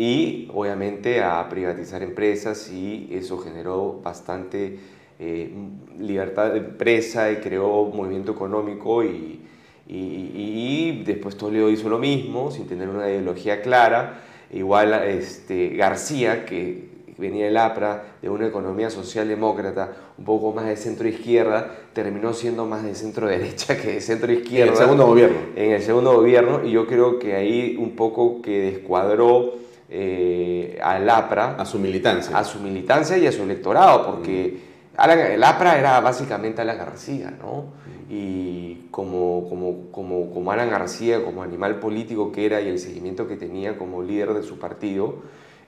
Speaker 16: y obviamente a privatizar empresas y eso generó bastante eh, libertad de empresa y creó movimiento económico y, y, y, después Toledo hizo lo mismo sin tener una ideología clara. Igual este, García, que venía del APRA, de una economía socialdemócrata, un poco más de centro-izquierda, terminó siendo más de centro-derecha que de centro-izquierda.
Speaker 3: En el segundo gobierno.
Speaker 16: En el segundo gobierno, y yo creo que ahí un poco que descuadró eh, al APRA.
Speaker 3: A su militancia.
Speaker 16: A su militancia y a su electorado, porque el APRA era básicamente Alan García, ¿no? Y como, como, como, como Alan García, como animal político que era y el seguimiento que tenía como líder de su partido,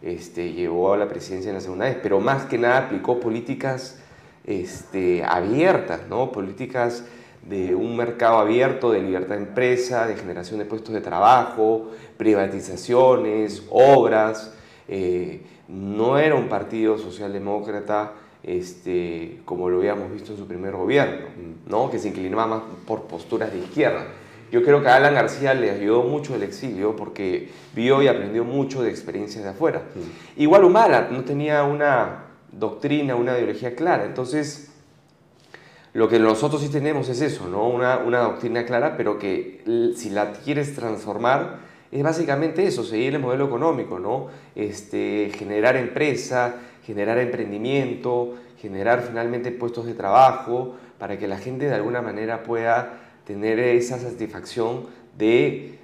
Speaker 16: este, llevó a la presidencia en la segunda vez, pero más que nada aplicó políticas este, abiertas. Políticas de un mercado abierto, de libertad de empresa, de generación de puestos de trabajo, privatizaciones, obras. Eh, no era un partido socialdemócrata este, como lo habíamos visto en su primer gobierno, ¿no? que se inclinaba más por posturas de izquierda. Yo creo que a Alan García le ayudó mucho el exilio porque vio y aprendió mucho de experiencias de afuera. Igual Humala no tenía una doctrina, una ideología clara. Entonces, lo que nosotros sí tenemos es eso, ¿no? Una, una doctrina clara, pero que si la quieres transformar, es básicamente eso, seguir el modelo económico, ¿no? Este, generar empresa, generar emprendimiento, generar finalmente puestos de trabajo, para que la gente de alguna manera pueda tener esa satisfacción de,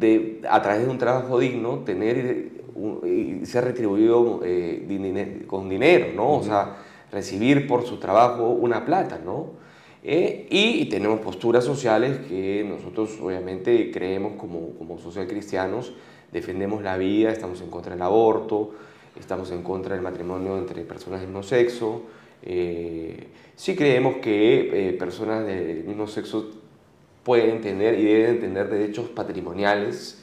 Speaker 16: de a través de un trabajo digno, tener y ser retribuido eh, con dinero, ¿no? O sea, recibir por su trabajo una plata, ¿no? Eh, y, tenemos posturas sociales que nosotros obviamente creemos como, como social cristianos, defendemos la vida, estamos en contra del aborto, estamos en contra del matrimonio entre personas del mismo sexo. Eh, sí creemos que eh, personas del mismo sexo pueden tener y deben tener derechos patrimoniales,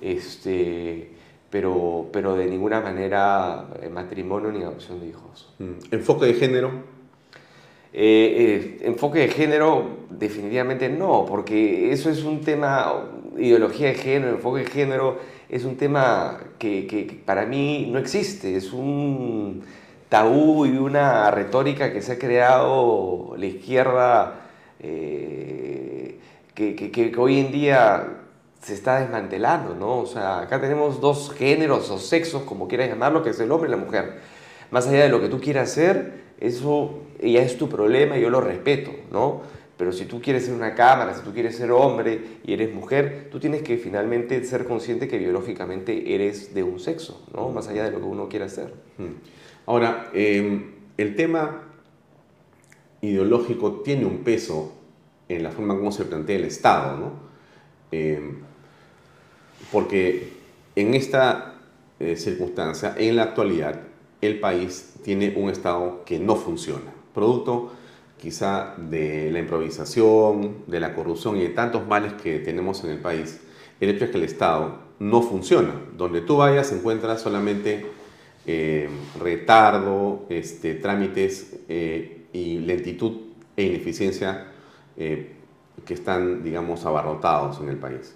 Speaker 16: este, pero, pero de ninguna manera eh, matrimonio ni adopción de hijos.
Speaker 3: Mm. ¿Enfoque de género?
Speaker 16: enfoque de género, definitivamente no, porque eso es un tema, ideología de género, enfoque de género es un tema que, que, para mí no existe, es un tabú y una retórica que se ha creado la izquierda eh, que, que, hoy en día se está desmantelando, ¿no? O sea, acá tenemos dos géneros o sexos, como quieras llamarlo, que es el hombre y la mujer. Más allá de lo que tú quieras hacer, eso ya es tu problema y yo lo respeto, ¿no? Pero si tú quieres ser una cámara, si tú quieres ser hombre y eres mujer, tú tienes que finalmente ser consciente que biológicamente eres de un sexo, ¿no? Más allá de lo que uno quiera ser.
Speaker 3: Mm. Ahora, em, el tema ideológico tiene un peso en la forma como se plantea el Estado, ¿no? Em, porque en esta eh, circunstancia, en la actualidad, el país tiene un Estado que no funciona, producto quizá de la improvisación, de la corrupción y de tantos males que tenemos en el país, el hecho es que el Estado no funciona. Donde tú vayas encuentras solamente eh, retardo, este, trámites eh, y lentitud e ineficiencia eh, que están, digamos, abarrotados en el país.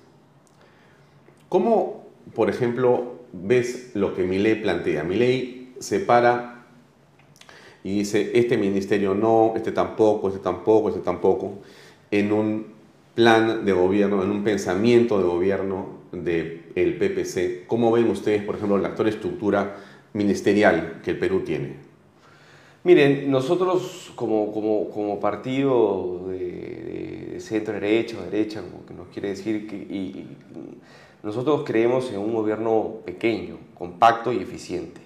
Speaker 3: ¿Cómo, por ejemplo, ves lo que mi ley plantea? Mi ley separa y dice, este ministerio no, este tampoco, este tampoco, este tampoco, en un plan de gobierno, en un pensamiento de gobierno del el PPC. ¿Cómo ven ustedes, por ejemplo, la actual estructura ministerial que el Perú tiene?
Speaker 16: Miren, nosotros como, como, partido de, centro derecha o derecha, como que nos quiere decir, y, nosotros creemos en un gobierno pequeño, compacto y eficiente.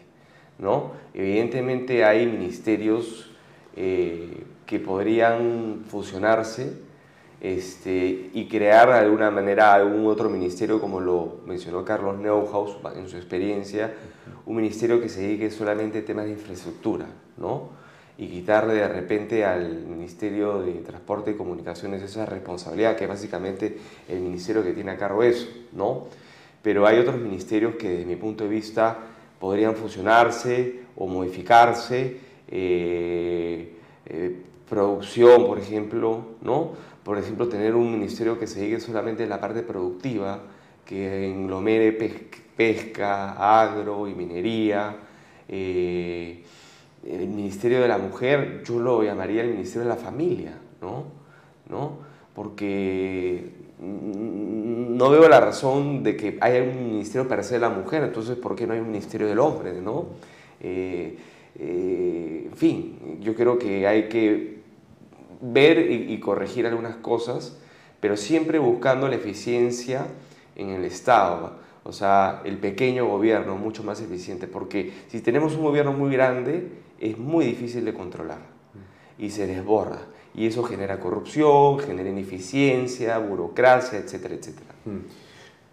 Speaker 16: ¿no? Evidentemente hay ministerios eh, que podrían fusionarse este, y crear de alguna manera algún otro ministerio, como lo mencionó Carlos Neuhaus en su experiencia, un ministerio que se dedique solamente a temas de infraestructura, ¿no? y quitarle de repente al Ministerio de Transporte y Comunicaciones esa responsabilidad, que es básicamente el ministerio que tiene a cargo eso, ¿no? Pero hay otros ministerios que desde mi punto de vista podrían fusionarse o modificarse. Eh, eh, producción, por ejemplo, ¿no? Por ejemplo, tener un ministerio que se dedique solamente a la parte productiva, que englomere pesca, agro y minería. Eh, el Ministerio de la Mujer, yo lo llamaría el Ministerio de la Familia, ¿no? ¿No? Porque no veo la razón de que haya un ministerio para ser la mujer, entonces ¿por qué no hay un ministerio del hombre? ¿no? Eh, eh, en fin, yo creo que hay que ver y, corregir algunas cosas, pero siempre buscando la eficiencia en el Estado, o sea, el pequeño gobierno mucho más eficiente, porque si tenemos un gobierno muy grande, es muy difícil de controlar y se desborda. Y eso genera corrupción, genera ineficiencia, burocracia, etcétera, etcétera.
Speaker 3: Mm.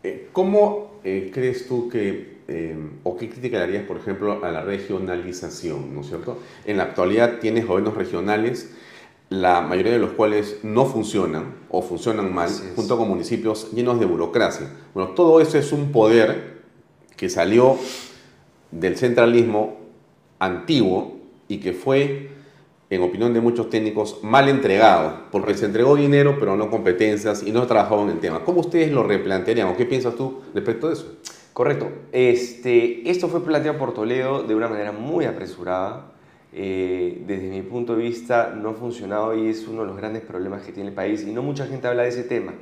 Speaker 3: Eh, ¿Cómo eh, crees tú que, eh, o qué harías, por ejemplo, a la regionalización, ¿no es cierto? En la actualidad tienes gobiernos regionales, la mayoría de los cuales no funcionan o funcionan mal, junto con municipios llenos de burocracia. Bueno, todo eso es un poder que salió del centralismo antiguo y que fue, en opinión de muchos técnicos, mal entregado, porque se entregó dinero pero no competencias y no trabajado en el tema. ¿Cómo ustedes lo replantearían o qué piensas tú respecto de eso?
Speaker 16: Correcto. Este, esto fue planteado por Toledo de una manera muy apresurada. Eh, desde mi punto de vista no ha funcionado y es uno de los grandes problemas que tiene el país y no mucha gente habla de ese tema.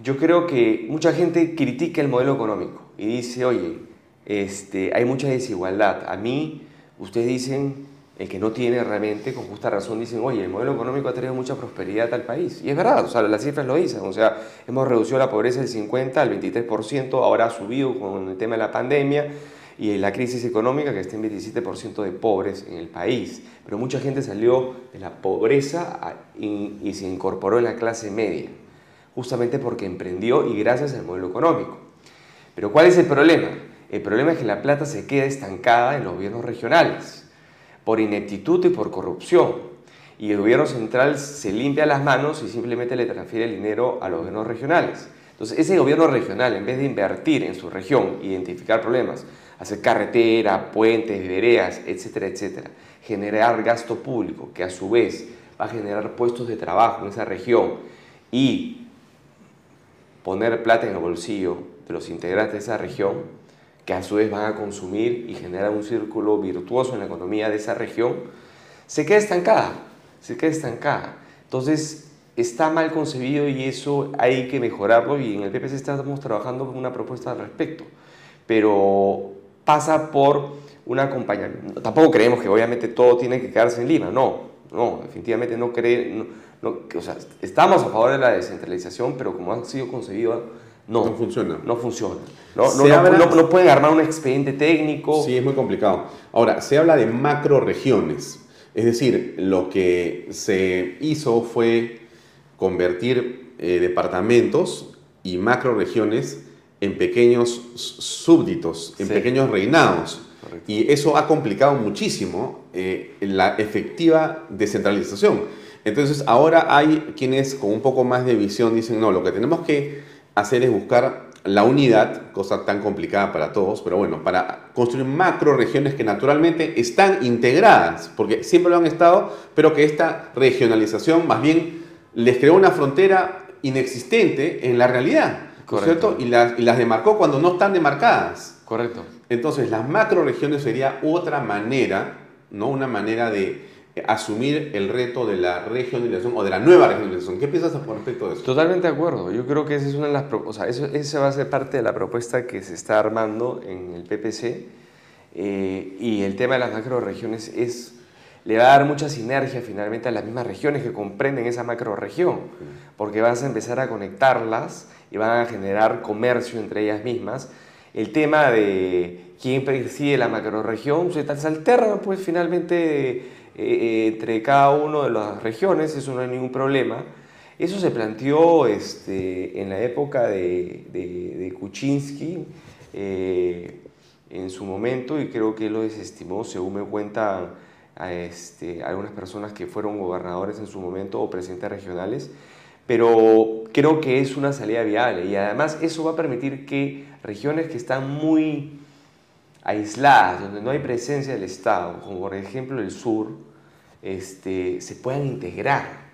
Speaker 16: Yo creo que mucha gente critica el modelo económico y dice, oye, este, hay mucha desigualdad. A mí ustedes dicen, el que no tiene realmente, con justa razón, dicen, oye, el modelo económico ha traído mucha prosperidad al país. Y es verdad, o sea, las cifras lo dicen. O sea, hemos reducido la pobreza del 50 al 23%, ahora ha subido con el tema de la pandemia y la crisis económica que está en 27% de pobres en el país. Pero mucha gente salió de la pobreza y se incorporó en la clase media, justamente porque emprendió y gracias al modelo económico. Pero ¿cuál es el problema? El problema es que la plata se queda estancada en los gobiernos regionales por ineptitud y por corrupción. Y el gobierno central se limpia las manos y simplemente le transfiere el dinero a los gobiernos regionales. Entonces, ese gobierno regional, en vez de invertir en su región, identificar problemas, hacer carretera, puentes, veredas, etcétera, etcétera, generar gasto público, que a su vez va a generar puestos de trabajo en esa región y poner plata en el bolsillo de los integrantes de esa región, que a su vez van a consumir y generar un círculo virtuoso en la economía de esa región, se queda estancada, se queda estancada. Entonces, está mal concebido y eso hay que mejorarlo y en el PPC estamos trabajando con una propuesta al respecto. Pero pasa por un acompañamiento. Tampoco creemos que obviamente todo tiene que quedarse en Lima, no, no, definitivamente no no, o sea, estamos a favor de la descentralización, pero como ha sido concebido no, funciona. No funciona. No, no, no, pueden armar un expediente técnico.
Speaker 3: Sí, es muy complicado. Ahora, se habla de macro regiones. Es decir, lo que se hizo fue convertir eh, departamentos y macro regiones en pequeños súbditos, en pequeños reinados. Y eso ha complicado muchísimo eh, la efectiva descentralización. Entonces, ahora hay quienes con un poco más de visión dicen, no, lo que tenemos que hacer es buscar la unidad, cosa tan complicada para todos, pero bueno, para construir macro regiones que naturalmente están integradas, porque siempre lo han estado, pero que esta regionalización más bien les creó una frontera inexistente en la realidad, ¿cierto? Y las, y las demarcó cuando no están demarcadas.
Speaker 16: Correcto.
Speaker 3: Entonces, las macro regiones sería otra manera, ¿no? Una manera de asumir el reto de la regionalización o de la nueva regionalización. ¿Qué piensas con respecto de eso?
Speaker 16: Totalmente de acuerdo. Yo creo que esa es una de las o sea, eso, esa va a ser parte de la propuesta que se está armando en el PPC eh, y el tema de las macroregiones es le va a dar mucha sinergia finalmente a las mismas regiones que comprenden esa macroregión, porque vas a empezar a conectarlas y van a generar comercio entre ellas mismas. El tema de quién preside la macroregión se, se alterna pues finalmente eh, entre cada una de las regiones, eso no hay ningún problema. Eso se planteó este, en la época de, de, Kuczynski eh, en su momento y creo que lo desestimó, según me cuentan a este, algunas personas que fueron gobernadores en su momento o presidentes regionales, pero creo que es una salida viable y además eso va a permitir que regiones que están muy aisladas, donde no hay presencia del Estado, como por ejemplo el sur, este, se puedan integrar,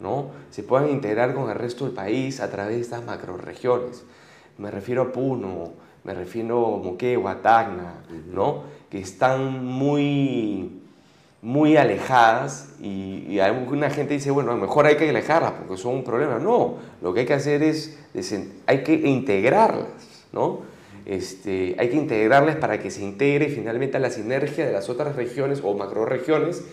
Speaker 16: ¿no? Se puedan integrar con el resto del país a través de estas macroregiones. Me refiero a Puno, me refiero a Moquegua, Tacna, ¿no? Que están muy, muy alejadas y, y alguna gente dice, bueno, mejor hay que alejarlas porque son un problema. No, lo que hay que hacer es, hay que integrarlas, ¿no? Este, hay que integrarlas para que se integre finalmente a la sinergia de las otras regiones o macroregiones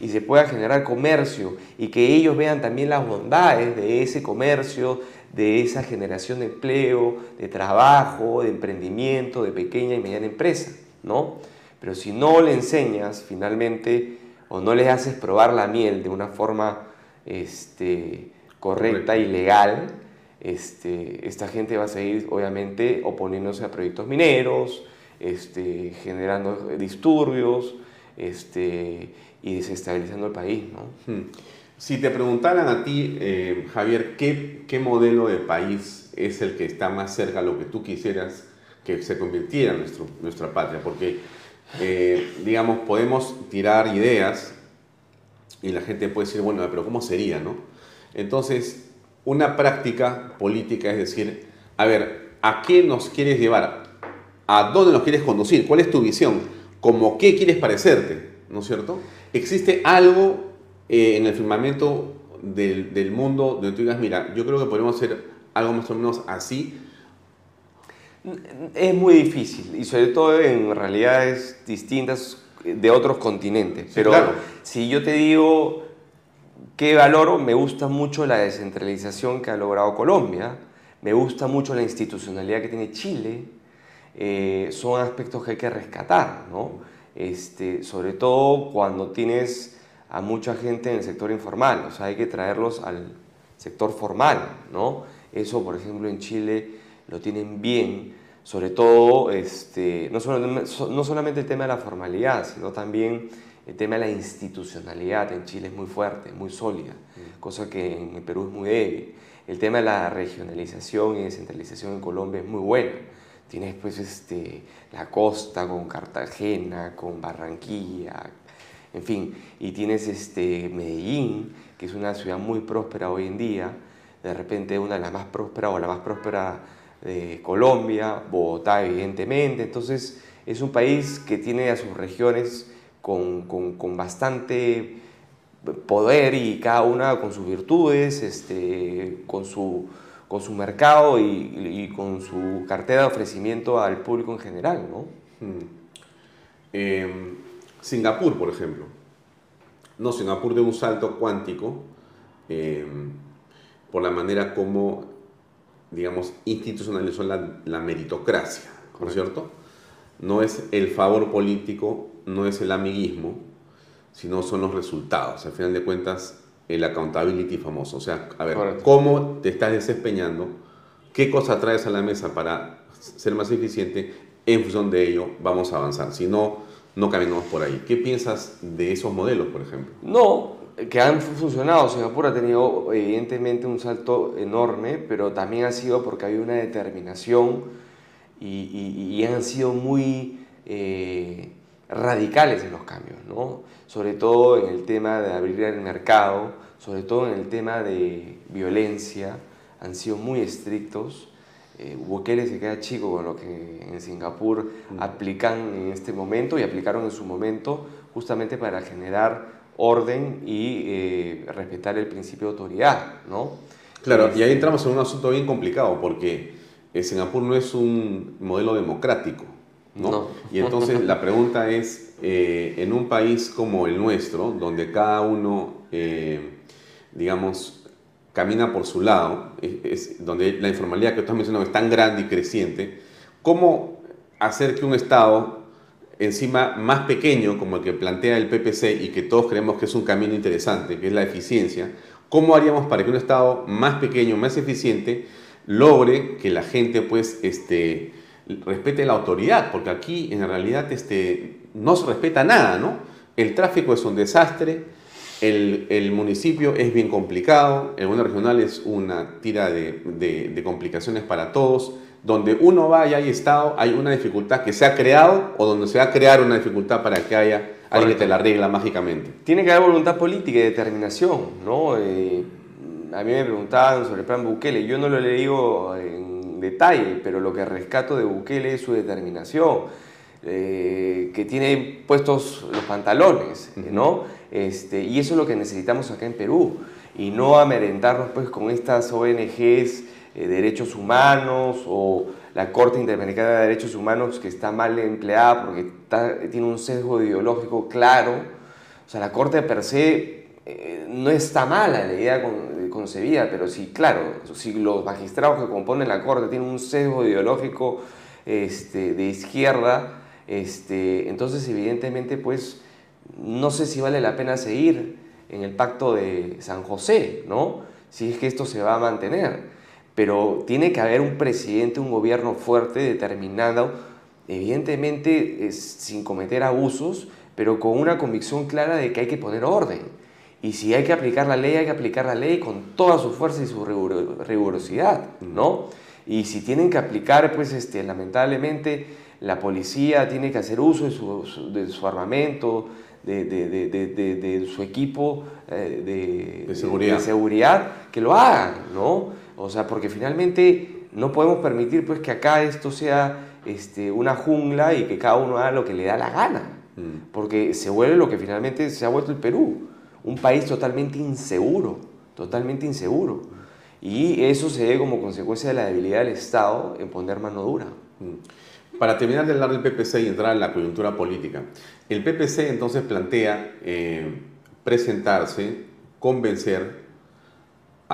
Speaker 16: y se pueda generar comercio y que ellos vean también las bondades de ese comercio, de esa generación de empleo, de trabajo, de emprendimiento, de pequeña y mediana empresa, ¿no? Pero si no le enseñas finalmente o no les haces probar la miel de una forma este, correcta y legal, este, esta gente va a seguir obviamente oponiéndose a proyectos mineros, este, generando disturbios este, y desestabilizando el país. ¿no?
Speaker 3: Hmm. Si te preguntaran a ti, eh, Javier, ¿qué, ¿qué modelo de país es el que está más cerca a lo que tú quisieras que se convirtiera en nuestro, nuestra patria? Porque, eh, digamos, podemos tirar ideas y la gente puede decir, bueno, pero ¿cómo sería, no? Entonces, una práctica política es decir, a ver, ¿a qué nos quieres llevar? ¿A dónde nos quieres conducir? ¿Cuál es tu visión? ¿Cómo qué quieres parecerte? ¿No es cierto? ¿Existe algo eh, en el firmamento del, del, mundo donde tú digas, mira, yo creo que podemos hacer algo más o menos así?
Speaker 16: Es muy difícil y sobre todo en realidades distintas de otros continentes. Pero si yo te digo qué valoro, me gusta mucho la descentralización que ha logrado Colombia, me gusta mucho la institucionalidad que tiene Chile, eh, son aspectos que hay que rescatar, ¿no? Este, sobre todo cuando tienes a mucha gente en el sector informal, o sea, hay que traerlos al sector formal, ¿no? Eso, por ejemplo, en Chile lo tienen bien, sobre todo, este, no, no solamente el tema de la formalidad, sino también el tema de la institucionalidad en Chile es muy fuerte, muy sólida, mm. cosa que en el Perú es muy débil. El tema de la regionalización y descentralización en Colombia es muy bueno. Tienes pues este, la costa con Cartagena, con Barranquilla, en fin, y tienes este, Medellín, que es una ciudad muy próspera hoy en día, de repente una de las más prósperas o la más próspera Colombia, Bogotá evidentemente, entonces es un país que tiene a sus regiones con, con, bastante poder y cada una con sus virtudes, este, con, su, con su mercado y, con su cartera de ofrecimiento al público en general. ¿no?
Speaker 3: Hmm. Em, Singapur, por ejemplo. No, Singapur de un salto cuántico em, por la manera como, digamos, institucionalizó la, la meritocracia, ¿no es cierto? No es el favor político no es el amiguismo, sino son los resultados. Al final de cuentas, el accountability famoso. O sea, a ver, ¿cómo te estás desempeñando? ¿Qué cosa traes a la mesa para ser más eficiente? En función de ello, vamos a avanzar. Si no, no caminamos por ahí. ¿Qué piensas de esos modelos, por ejemplo?
Speaker 16: No, que han funcionado. Singapur ha tenido evidentemente un salto enorme, pero también ha sido porque hay una determinación y, han sido muy... Eh, radicales en los cambios, ¿no? sobre todo en el tema de abrir el mercado, sobre todo en el tema de violencia, han sido muy estrictos. Eh, Bukele se queda chico con lo que en Singapur mm. aplican en este momento y aplicaron en su momento justamente para generar orden y eh, respetar el principio de autoridad. ¿no?
Speaker 3: Claro, y ahí entramos en un asunto bien complicado porque Singapur no es un modelo democrático. ¿no? Y entonces la pregunta es, eh, en un país como el nuestro, donde cada uno, eh, digamos, camina por su lado, es, donde la informalidad que tú estás mencionando es tan grande y creciente, ¿cómo hacer que un Estado encima más pequeño como el que plantea el PPC y que todos creemos que es un camino interesante, que es la eficiencia, ¿cómo haríamos para que un Estado más pequeño, más eficiente, logre que la gente pues este, respete la autoridad, porque aquí en realidad este, no se respeta nada, ¿no? El tráfico es un desastre, el, el municipio es bien complicado, el gobierno regional es una tira de, de, de, complicaciones para todos, donde uno va y hay estado, hay una dificultad que se ha creado o donde se va a crear una dificultad para que haya alguien que te la arregla mágicamente.
Speaker 16: Tiene que haber voluntad política y determinación, ¿no? Eh, a mí me preguntaban sobre el plan Bukele, yo no lo le digo en detalle, pero lo que rescato de Bukele es su determinación, eh, que tiene puestos los pantalones, ¿no? Este, y eso es lo que necesitamos acá en Perú, y no amerentarnos pues con estas ONGs eh, derechos humanos o la Corte Interamericana de Derechos Humanos que está mal empleada porque tiene un sesgo ideológico claro. O sea, la Corte per se eh, no está mala la idea concebida, pero si, claro, si los magistrados que componen la Corte tienen un sesgo ideológico este, de izquierda, Este, entonces, evidentemente, pues, no sé si vale la pena seguir en el pacto de San José, ¿no? Si es que esto se va a mantener. Pero tiene que haber un presidente, un gobierno fuerte, determinado, evidentemente sin cometer abusos, pero con una convicción clara de que hay que poner orden. Y si hay que aplicar la ley, hay que aplicar la ley con toda su fuerza y su rigurosidad, ¿no? Y si tienen que aplicar, pues este, lamentablemente la policía tiene que hacer uso de su, de su armamento, de, de, de, de, su equipo eh, de,
Speaker 3: seguridad.
Speaker 16: seguridad, que lo hagan, ¿no? O sea, porque finalmente no podemos permitir pues que acá esto sea este, una jungla y que cada uno haga lo que le da la gana, mm. porque se vuelve lo que finalmente se ha vuelto el Perú, un país totalmente inseguro, totalmente inseguro. Y eso se ve como consecuencia de la debilidad del Estado en poner mano dura.
Speaker 3: Mm. Para terminar de hablar del PPC y entrar en la coyuntura política, el PPC entonces plantea eh, presentarse, convencer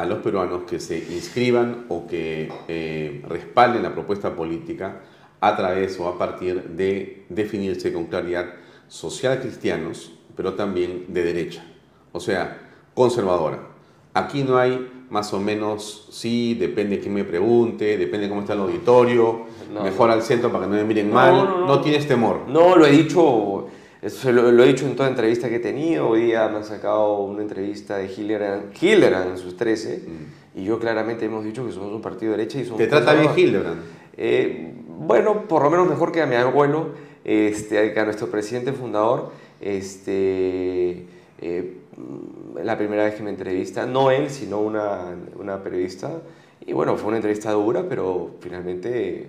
Speaker 3: a los peruanos que se inscriban o que eh, respalden la propuesta política a través o a partir de definirse con claridad social cristianos, pero también de derecha, o sea, conservadora. Aquí no hay más o menos, sí, depende de quién me pregunte, depende de cómo está el auditorio, mejor al centro para que no me miren mal, no, tienes temor.
Speaker 16: No, lo he dicho, eso lo, he dicho en toda entrevista que he tenido, hoy día me han sacado una entrevista de Hildebrand, Hildebrand en sus 13, mm. y yo claramente hemos dicho que somos un partido de derecha y somos...
Speaker 3: ¿Te trata bien Hildebrand?
Speaker 16: Eh, bueno, por lo menos mejor que a mi abuelo, este, a nuestro presidente fundador, este... Eh, la primera vez que me entrevista, no él, sino una, una periodista. Y bueno, fue una entrevista dura, pero finalmente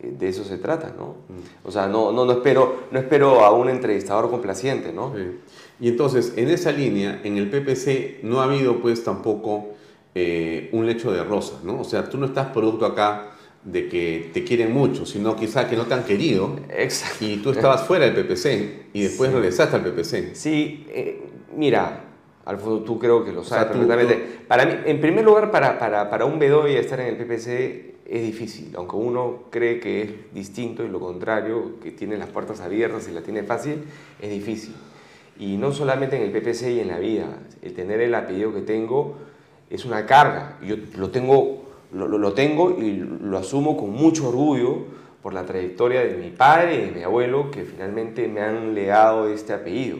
Speaker 16: de eso se trata, ¿no? Mm. O sea, no, no, no, espero, no espero a un entrevistador complaciente, ¿no?
Speaker 3: Y entonces, en esa línea, en el PPC no ha habido pues tampoco eh, un lecho de rosa, ¿no? O sea, tú no estás producto acá de que te quieren mucho, sino quizás que no te han querido.
Speaker 16: Exacto.
Speaker 3: Y tú estabas fuera del PPC y después regresaste al PPC.
Speaker 16: Sí, eh, mira, Alfonso, tú creo que lo sabes perfectamente. Para mí, en primer lugar, para, para, para un Bedoya estar en el PPC es difícil, aunque uno cree que es distinto y lo contrario, que tiene las puertas abiertas y la tiene fácil, es difícil. Y no solamente en el PPC y en la vida, el tener el apellido que tengo es una carga. Yo lo tengo, lo, lo tengo y lo asumo con mucho orgullo por la trayectoria de mi padre y de mi abuelo que finalmente me han legado este apellido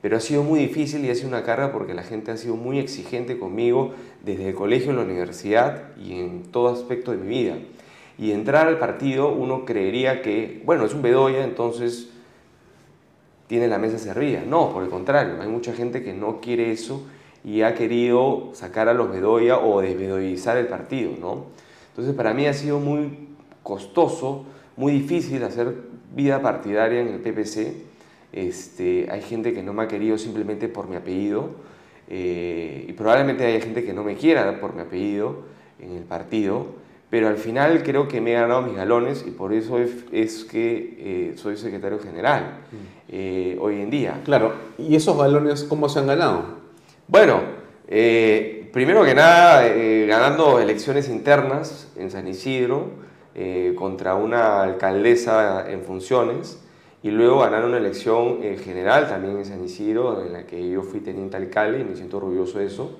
Speaker 16: pero ha sido muy difícil y ha sido una carga porque la gente ha sido muy exigente conmigo desde el colegio, la universidad y en todo aspecto de mi vida. Y entrar al partido uno creería que, bueno, es un Bedoya, entonces tiene la mesa servida. No, por el contrario, hay mucha gente que no quiere eso y ha querido sacar a los Bedoya o desbedoyizar el partido, ¿no? Entonces para mí ha sido muy costoso, muy difícil hacer vida partidaria en el PPC este, hay gente que no me ha querido simplemente por mi apellido eh, y probablemente haya gente que no me quiera por mi apellido en el partido, pero al final creo que me he ganado mis galones y por eso es, que eh, soy secretario general mm. eh, hoy en día.
Speaker 3: Claro, ¿y esos galones cómo se han ganado?
Speaker 16: Bueno, primero que nada, ganando elecciones internas en San Isidro contra una alcaldesa en funciones y luego ganar una elección eh, general también en San Isidro, en la que yo fui teniente alcalde y me siento orgulloso de eso.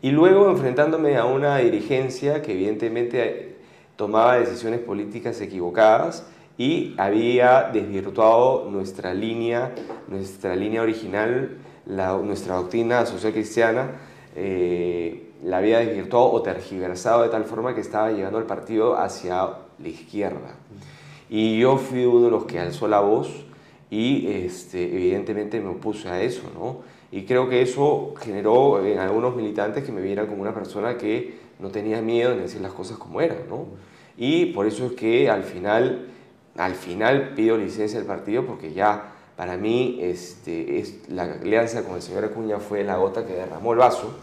Speaker 16: Y luego enfrentándome a una dirigencia que evidentemente eh, tomaba decisiones políticas equivocadas y había desvirtuado nuestra línea, nuestra línea original, la, nuestra doctrina social cristiana, eh, la había desvirtuado o tergiversado de tal forma que estaba llevando al partido hacia la izquierda. Y yo fui uno de los que alzó la voz y este, evidentemente me opuse a eso, ¿no? Y creo que eso generó en algunos militantes que me vieran como una persona que no tenía miedo en decir las cosas como eran, ¿no? Y por eso es que al final, al final pido licencia del partido porque ya para mí este, es, la alianza con el señor Acuña fue la gota que derramó el vaso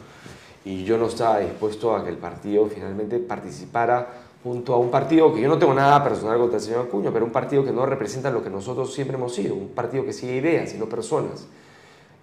Speaker 16: y yo no estaba dispuesto a que el partido finalmente participara junto a un partido que yo no tengo nada personal contra el señor Acuña, pero un partido que no representa lo que nosotros siempre hemos sido, un partido que sigue ideas y no personas.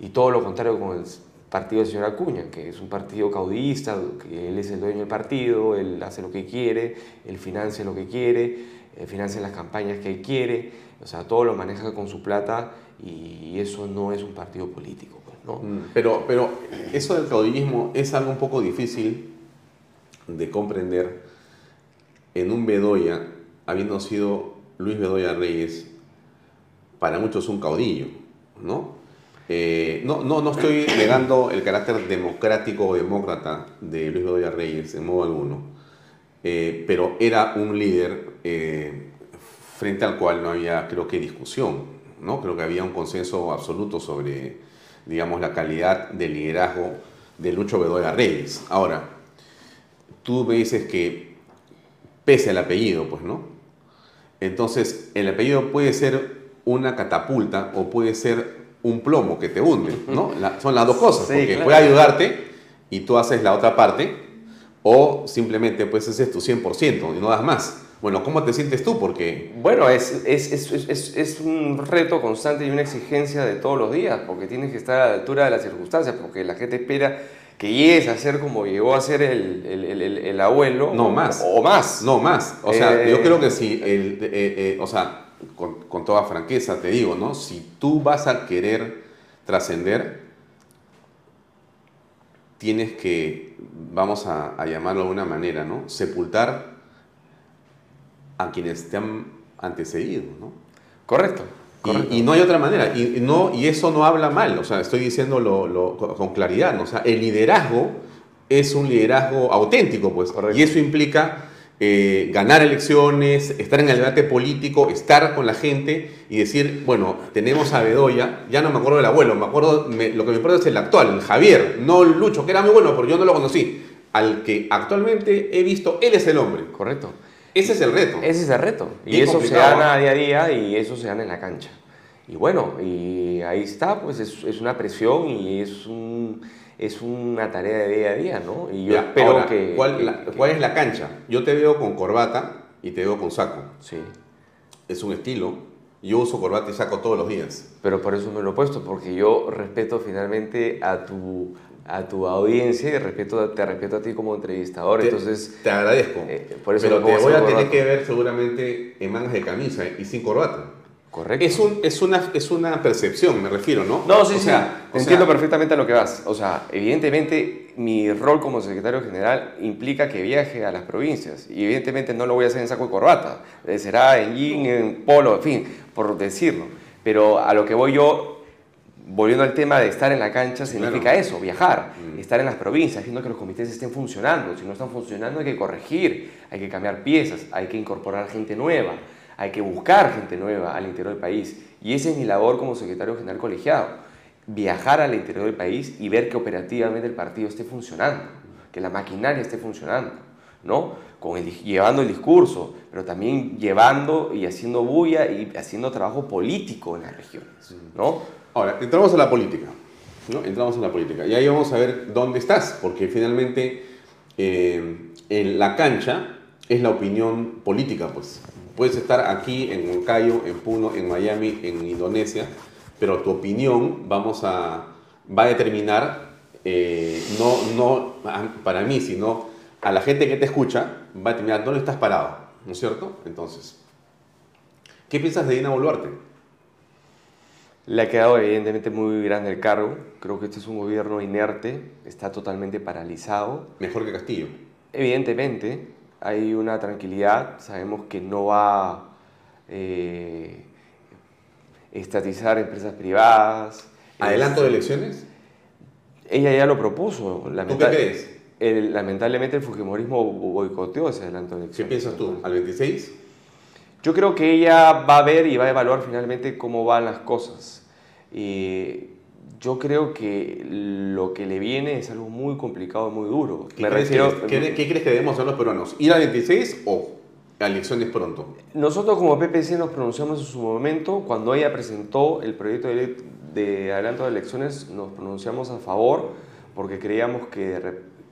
Speaker 16: Y todo lo contrario con el partido del señor Acuña, que es un partido caudillista, que él es el dueño del partido, él hace lo que quiere, él financia lo que quiere, eh, financia las campañas que él quiere, o sea, todo lo maneja con su plata y eso no es un partido político. Pues, ¿no?
Speaker 3: Mm, pero, pero eso del caudillismo es algo un poco difícil de comprender en un Bedoya, habiendo sido Luis Bedoya Reyes, para muchos un caudillo, ¿no? Eh, no, no, no estoy negando el carácter democrático o demócrata de Luis Bedoya Reyes, en modo alguno, eh, pero era un líder eh, frente al cual no había, creo que, discusión, ¿no? Creo que había un consenso absoluto sobre, digamos, la calidad de liderazgo de Lucho Bedoya Reyes. Ahora, tú me dices que pese al apellido, pues, ¿no? Entonces, el apellido puede ser una catapulta o puede ser un plomo que te hunde, ¿no? son las dos cosas, porque puede ayudarte y tú haces la otra parte, o simplemente pues ese es tu 100% y no das más. Bueno, ¿cómo te sientes tú? Porque...
Speaker 16: Bueno, es, es, es, es, un reto constante y una exigencia de todos los días, porque tienes que estar a la altura de las circunstancias, porque la gente espera que llegues a ser como llegó a ser el, el, el, abuelo.
Speaker 3: No, más.
Speaker 16: O, más.
Speaker 3: No, más. O sea, yo eh, creo que si, el, eh, eh, o sea, con, con, toda franqueza te digo, ¿no? Si tú vas a querer trascender, tienes que, vamos a, a, llamarlo de una manera, ¿no? Sepultar a quienes te han antecedido, ¿no?
Speaker 16: Correcto.
Speaker 3: Y, no hay otra manera. Y, no, y eso no habla mal, o sea, estoy diciéndolo con claridad, ¿no? O sea, el liderazgo es un liderazgo auténtico, pues. Y eso implica eh, ganar elecciones, estar en el debate político, estar con la gente y decir, bueno, tenemos a Bedoya, ya no me acuerdo del abuelo, me acuerdo, lo que me acuerdo es el actual, el Javier, no el Lucho, que era muy bueno, pero yo no lo conocí. Al que actualmente he visto, él es el hombre.
Speaker 16: Correcto.
Speaker 3: Ese es el reto.
Speaker 16: Ese es el reto. y eso se gana día a día y eso se gana en la cancha. Y bueno, y ahí está, pues es, es una presión y es un es una tarea de día a día, ¿no? Y yo espero que
Speaker 3: ¿cuál, ¿Cuál es la cancha? Yo te veo con corbata y te veo con saco.
Speaker 16: Sí.
Speaker 3: Es un estilo. Yo uso corbata y saco todos los días.
Speaker 16: Pero por eso me lo he puesto, porque yo respeto finalmente a tu, a tu audiencia y respeto, te respeto a ti como entrevistador.
Speaker 3: Te,
Speaker 16: entonces,
Speaker 3: te agradezco.
Speaker 16: Eh, por eso
Speaker 3: pero te voy a tener que ver seguramente en mangas de camisa y sin corbata.
Speaker 16: Correcto.
Speaker 3: Es, un, es, una, es una percepción, me refiero, ¿no?
Speaker 16: No, sí, o sea, entiendo perfectamente a lo que vas. O sea, evidentemente mi rol como secretario general implica que viaje a las provincias. Y evidentemente no lo voy a hacer en saco y corbata. Eh, será en jean, en polo, en fin, por decirlo. Pero a lo que voy yo, volviendo al tema de estar en la cancha, significa eso, viajar, mm. estar en las provincias, viendo que los comités estén funcionando. Si no están funcionando hay que corregir, hay que cambiar piezas, hay que incorporar gente nueva hay que buscar gente nueva al interior del país. Y esa es mi labor como secretario general colegiado, viajar al interior del país y ver que operativamente el partido esté funcionando, que la maquinaria esté funcionando, ¿no? Con el, llevando el discurso, pero también llevando y haciendo bulla y haciendo trabajo político en las regiones, ¿no?
Speaker 3: Ahora, entramos a la política, ¿no? Entramos a la política. Y ahí vamos a ver dónde estás, porque finalmente eh, en la cancha es la opinión política, pues. Puedes estar aquí en Moncayo, en Puno, en Miami, en Indonesia, pero tu opinión vamos a, va a determinar, eh, no, no para mí, sino a la gente que te escucha, va a determinar dónde estás parado, ¿no es cierto? Entonces, ¿qué piensas de Dina Boluarte?
Speaker 16: Le ha quedado evidentemente muy grande el cargo. Creo que este es un gobierno inerte, está totalmente paralizado.
Speaker 3: Mejor que Castillo.
Speaker 16: Evidentemente, hay una tranquilidad, sabemos que no va a eh, estatizar empresas privadas.
Speaker 3: ¿Adelanto de elecciones?
Speaker 16: Ella ya lo propuso.
Speaker 3: ¿Tú qué crees?
Speaker 16: lamentablemente el Fujimorismo boicoteó ese adelanto de elecciones.
Speaker 3: ¿Qué piensas tú? ¿Al 26?
Speaker 16: Yo creo que ella va a ver y va a evaluar finalmente cómo van las cosas. Y yo creo que lo que le viene es algo muy complicado, muy duro.
Speaker 3: ¿Qué, crees, que, ¿qué, crees que debemos hacer los peruanos? ¿Ir a 26 o a elecciones pronto?
Speaker 16: Nosotros como PPC nos pronunciamos en su momento, cuando ella presentó el proyecto de, de adelanto de elecciones, nos pronunciamos a favor porque creíamos que,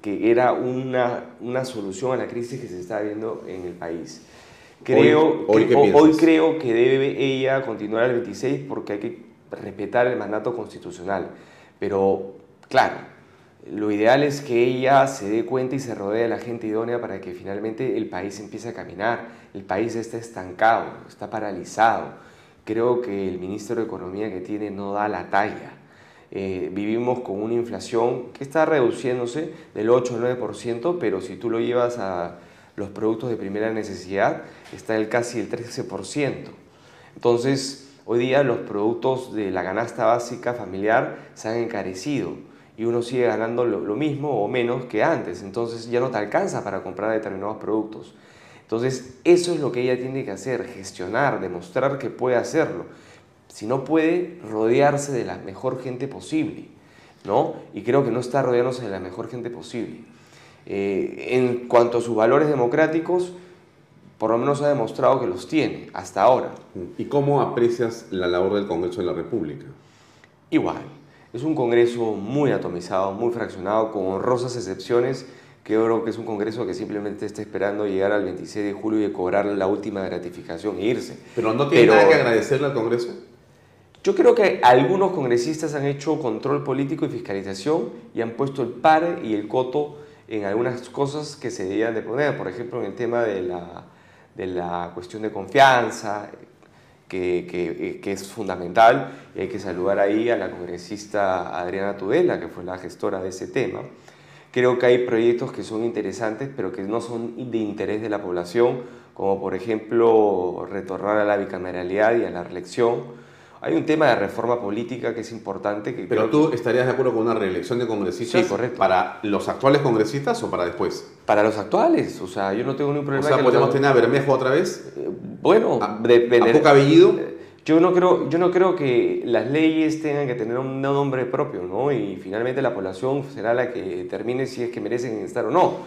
Speaker 16: que era una, una solución a la crisis que se está viendo en el país. Creo
Speaker 3: hoy,
Speaker 16: hoy, hoy creo que debe ella continuar al 26 porque hay que respetar el mandato constitucional. Pero claro, lo ideal es que ella se dé cuenta y se rodee de la gente idónea para que finalmente el país empiece a caminar. El país está estancado, está paralizado. Creo que el ministro de Economía que tiene no da la talla. Eh, vivimos con una inflación que está reduciéndose del 8 al 9%, pero si tú lo llevas a los productos de primera necesidad, está el casi el 13%. Entonces, hoy día los productos de la canasta básica familiar se han encarecido y uno sigue ganando lo, mismo o menos que antes. Entonces ya no te alcanza para comprar determinados productos. Entonces eso es lo que ella tiene que hacer, gestionar, demostrar que puede hacerlo. Si no puede, rodearse de la mejor gente posible. ¿no? Y creo que no está rodeándose de la mejor gente posible. Eh, en cuanto a sus valores democráticos, por lo menos ha demostrado que los tiene hasta ahora.
Speaker 3: ¿Y cómo aprecias la labor del Congreso de la República?
Speaker 16: Igual. Es un Congreso muy atomizado, muy fraccionado, con honrosas excepciones, que yo creo que es un Congreso que simplemente está esperando llegar al 26 de julio y cobrar la última gratificación e irse.
Speaker 3: ¿Pero no tiene nada que agradecerle al Congreso?
Speaker 16: Yo creo que algunos congresistas han hecho control político y fiscalización y han puesto el par y el coto en algunas cosas que se debían de poner, por ejemplo en el tema de la, de la cuestión de confianza, que, que, es fundamental, y hay que saludar ahí a la congresista Adriana Tudela, que fue la gestora de ese tema. Creo que hay proyectos que son interesantes, pero que no son de interés de la población, como por ejemplo retornar a la bicameralidad y a la reelección, hay un tema de reforma política que es importante. Que
Speaker 3: Pero tú estarías de acuerdo con una reelección de congresistas
Speaker 16: sí, correcto.
Speaker 3: para los actuales congresistas o para después?
Speaker 16: Para los actuales, o sea, yo no tengo ningún problema.
Speaker 3: O sea, ¿podemos tener a Bermejo otra vez?
Speaker 16: Eh, bueno,
Speaker 3: ¿A, de, ¿a poca Bellido?
Speaker 16: Yo no, creo, yo no creo que las leyes tengan que tener un nombre propio, ¿no? Y finalmente la población será la que determine si es que merecen estar o no.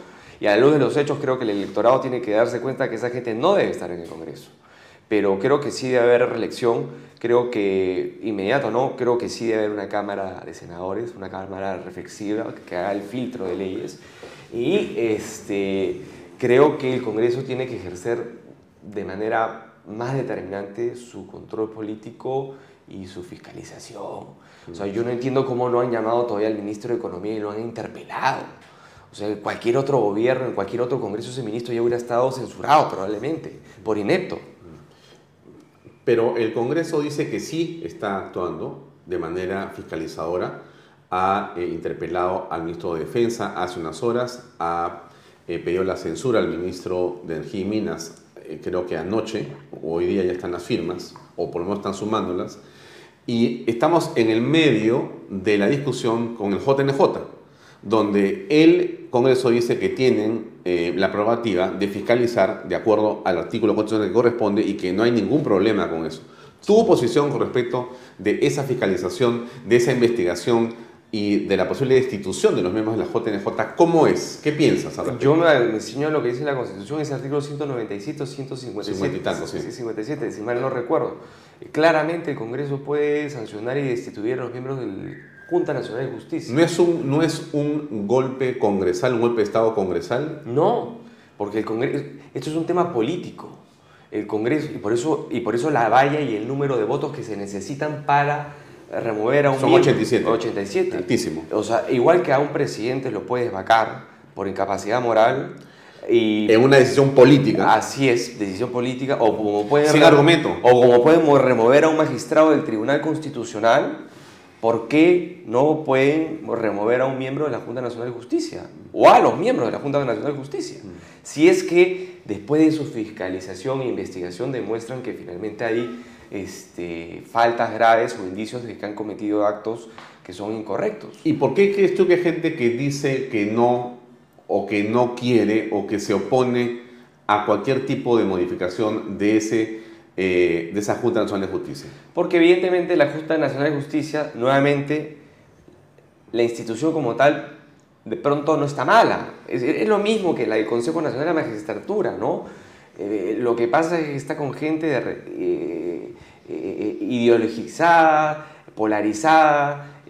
Speaker 16: Y a la luz de los hechos creo que el electorado tiene que darse cuenta que esa gente no debe estar en el Congreso. Pero creo que sí debe haber reelección creo que inmediato, ¿no? Creo que sí debe haber una Cámara de Senadores, una Cámara reflexiva que haga el filtro de leyes. Y este, creo que el Congreso tiene que ejercer de manera más determinante su control político y su fiscalización. O sea, yo no entiendo cómo no han llamado todavía al ministro de Economía y lo han interpelado. O sea, cualquier otro gobierno, en cualquier otro Congreso, ese ministro ya hubiera estado censurado probablemente, por inepto.
Speaker 3: Pero el Congreso dice que sí está actuando de manera fiscalizadora. Ha eh, interpelado al ministro de Defensa hace unas horas, ha eh, pedido la censura al ministro de Energía y Minas, eh, creo que anoche, hoy día ya están las firmas, o por lo menos están sumándolas. Y estamos en el medio de la discusión con el JNJ, donde el Congreso dice que tienen eh, la prerrogativa de fiscalizar de acuerdo al artículo constitucional que corresponde y que no hay ningún problema con eso. Tu posición con respecto de esa fiscalización, de esa investigación y de la posible destitución de los miembros de la JNJ, ¿cómo es? ¿Qué piensas?
Speaker 16: Yo me, enseño lo que dice la Constitución, ese artículo 197 o 157.
Speaker 3: y tanto, sí.
Speaker 16: 57, si mal no recuerdo. Claramente el Congreso puede sancionar y destituir a los miembros del Junta Nacional de Justicia.
Speaker 3: ¿No es, un, ¿No es un golpe congresal, un golpe de Estado congresal?
Speaker 16: No, porque el Congreso, esto es un tema político. El Congreso, y por, eso, y por eso la valla y el número de votos que se necesitan para remover a un
Speaker 3: Son 87.
Speaker 16: 87.
Speaker 3: Altísimo.
Speaker 16: O sea, igual que a un presidente lo puedes vacar por incapacidad moral. Y,
Speaker 3: en una decisión política.
Speaker 16: Así es, decisión política. O como pueden,
Speaker 3: Sin argumento.
Speaker 16: O como pueden remover a un magistrado del Tribunal Constitucional ¿Por qué no pueden remover a un miembro de la Junta Nacional de Justicia? O a los miembros de la Junta Nacional de Justicia. Si es que después de su fiscalización e investigación demuestran que finalmente hay este, faltas graves o indicios de que han cometido actos que son incorrectos.
Speaker 3: ¿Y por qué crees tú que hay gente que dice que no, o que no quiere, o que se opone a cualquier tipo de modificación de ese eh, de esa Junta Nacional de Justicia?
Speaker 16: Porque evidentemente la Junta Nacional de Justicia, nuevamente, la institución como tal, de pronto no está mala. Es, lo mismo que la del Consejo Nacional de la Magistratura, ¿no? Eh, lo que pasa es que está con gente eh, ideologizada, polarizada,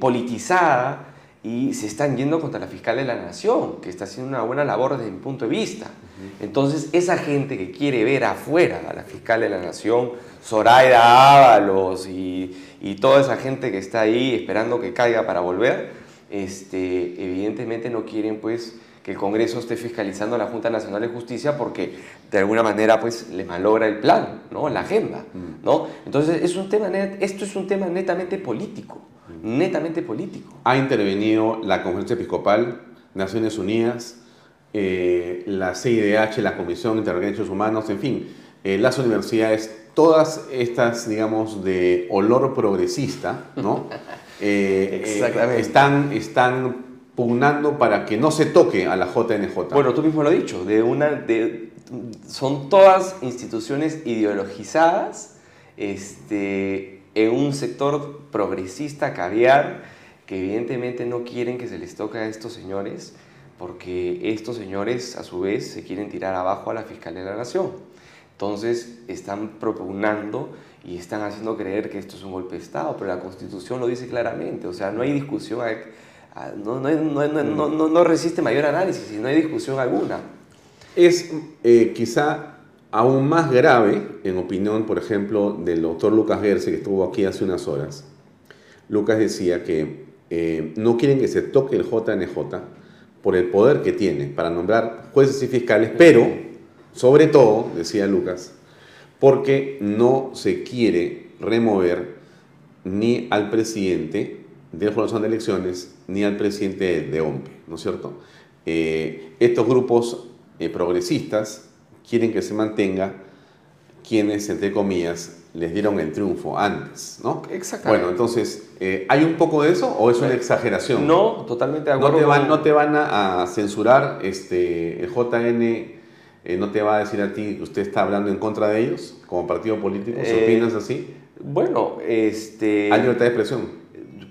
Speaker 16: politizada, y se están yendo contra la fiscal de la nación, que está haciendo una buena labor desde mi punto de vista. Entonces, esa gente que quiere ver afuera a la fiscal de la nación, Zoraida Ábalos y, y, toda esa gente que está ahí esperando que caiga para volver, este, evidentemente no quieren pues que el Congreso esté fiscalizando a la Junta Nacional de Justicia porque de alguna manera pues le malogra el plan, ¿no? la agenda. ¿no? Entonces es un tema esto es un tema netamente político, netamente político.
Speaker 3: Ha intervenido la Conferencia Episcopal, Naciones Unidas, eh, la CIDH, la Comisión Inter de Derechos Humanos, en fin, eh, las universidades, todas estas, digamos, de olor progresista, ¿no? Eh, están, están pugnando para que no se toque a la JNJ.
Speaker 16: Bueno, tú mismo lo has dicho, de una, de, son todas instituciones ideologizadas este, en un sector progresista, caviar, que evidentemente no quieren que se les toque a estos señores, porque estos señores a su vez se quieren tirar abajo a la Fiscalía de la Nación. Entonces están propugnando y están haciendo creer que esto es un golpe de Estado, pero la Constitución lo dice claramente, o sea, no hay discusión Ah, no, no, no, resiste mayor análisis y no hay discusión alguna.
Speaker 3: Es eh, quizá aún más grave, en opinión, por ejemplo, del doctor Lucas Gerse, que estuvo aquí hace unas horas. Lucas decía que eh, no quieren que se toque el JNJ por el poder que tiene para nombrar jueces y fiscales, pero, sobre todo, decía Lucas, porque no se quiere remover ni al presidente de la de elecciones ni al presidente de OMPE, ¿no es cierto? Eh, estos grupos eh, progresistas quieren que se mantenga quienes, entre comillas, les dieron el triunfo antes, ¿no?
Speaker 16: Exactamente.
Speaker 3: Bueno, entonces, eh, ¿hay un poco de eso o es una exageración?
Speaker 16: No, totalmente de acuerdo.
Speaker 3: No te van, no te van a, censurar, este, el JN no te va a decir a ti que usted está hablando en contra de ellos como partido político, ¿se opinas así?
Speaker 16: Bueno, este...
Speaker 3: Hay libertad de expresión.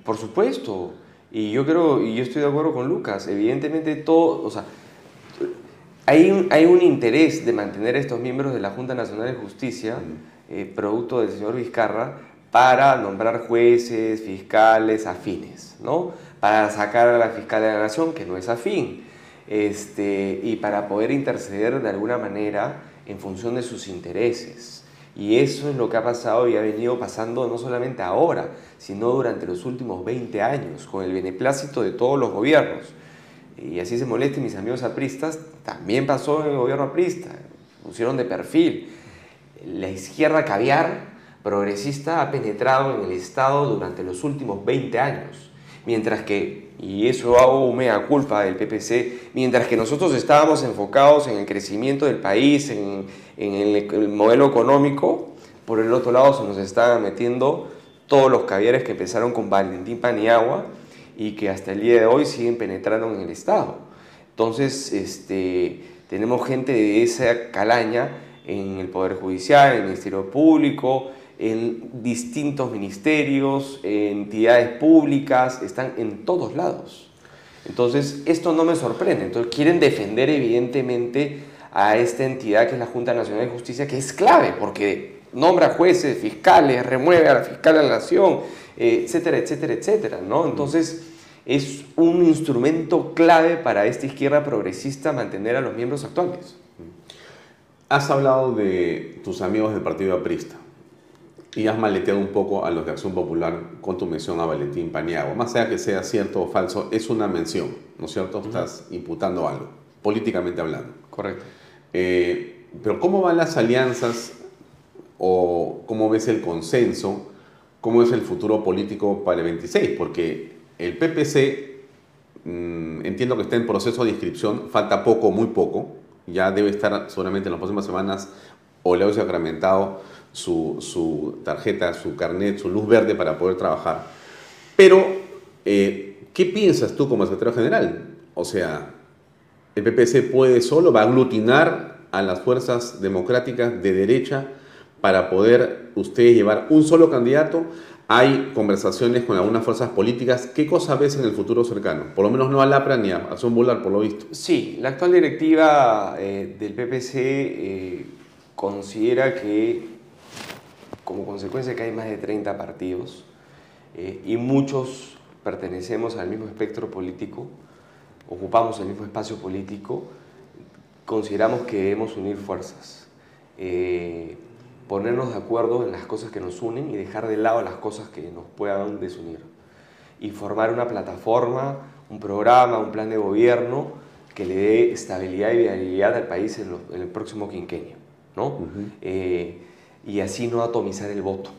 Speaker 16: Por supuesto. Y yo creo, y yo estoy de acuerdo con Lucas, evidentemente todo, o sea, hay un, hay un interés de mantener a estos miembros de la Junta Nacional de Justicia, eh, producto del señor Vizcarra, para nombrar jueces, fiscales, afines, ¿no? Para sacar a la fiscal de la nación, que no es afín, este, y para poder interceder de alguna manera en función de sus intereses. Y eso es lo que ha pasado y ha venido pasando no solamente ahora, sino durante los últimos 20 años, con el beneplácito de todos los gobiernos. Y así se molesten mis amigos apristas, también pasó en el gobierno aprista, pusieron de perfil. La izquierda caviar progresista ha penetrado en el Estado durante los últimos 20 años, mientras que, y eso hago mea culpa del PPC, mientras que nosotros estábamos enfocados en el crecimiento del país, en en el, modelo económico, por el otro lado se nos están metiendo todos los caviares que empezaron con Valentín Paniagua y que hasta el día de hoy siguen penetrando en el Estado. Entonces, este, tenemos gente de esa calaña en el Poder Judicial, en el Ministerio Público, en distintos ministerios, entidades públicas, están en todos lados. Entonces, esto no me sorprende. Entonces, quieren defender evidentemente a esta entidad que es la Junta Nacional de Justicia, que es clave porque nombra jueces, fiscales, remueve a la fiscal de la nación, eh, etcétera, etcétera, etcétera. Entonces es un instrumento clave para esta izquierda progresista mantener a los miembros actuales.
Speaker 3: Has hablado de tus amigos del Partido Aprista y has maleteado un poco a los de Acción Popular con tu mención a Valentín Paniagua. Más allá que sea cierto o falso, es una mención, ¿no es cierto? Estás imputando algo, políticamente hablando.
Speaker 16: Correcto.
Speaker 3: Eh, pero ¿cómo van las alianzas o cómo ves el consenso? ¿Cómo es el futuro político para el 26? Porque el PPC, mm, entiendo que está en proceso de inscripción, falta poco, muy poco, ya debe estar seguramente en las próximas semanas o le ha sacramentado su, su, tarjeta, su carnet, su luz verde para poder trabajar. Pero, eh, ¿qué piensas tú como secretario general? O sea, el PPC puede solo, va a aglutinar a las fuerzas democráticas de derecha para poder ustedes llevar un solo candidato. Hay conversaciones con algunas fuerzas políticas. ¿Qué cosa ves en el futuro cercano? Por lo menos no a LAPRA ni a Acción Volar, por lo visto.
Speaker 16: Sí, la actual directiva eh, del PPC eh, considera que, como consecuencia que hay más de 30 partidos eh, y muchos pertenecemos al mismo espectro político, ocupamos el mismo espacio político, consideramos que debemos unir fuerzas, ponernos de acuerdo en las cosas que nos unen y dejar de lado las cosas que nos puedan desunir. Y formar una plataforma, un programa, un plan de gobierno que le dé estabilidad y viabilidad al país en, el próximo quinquenio, ¿no? Eh, y así no atomizar el voto.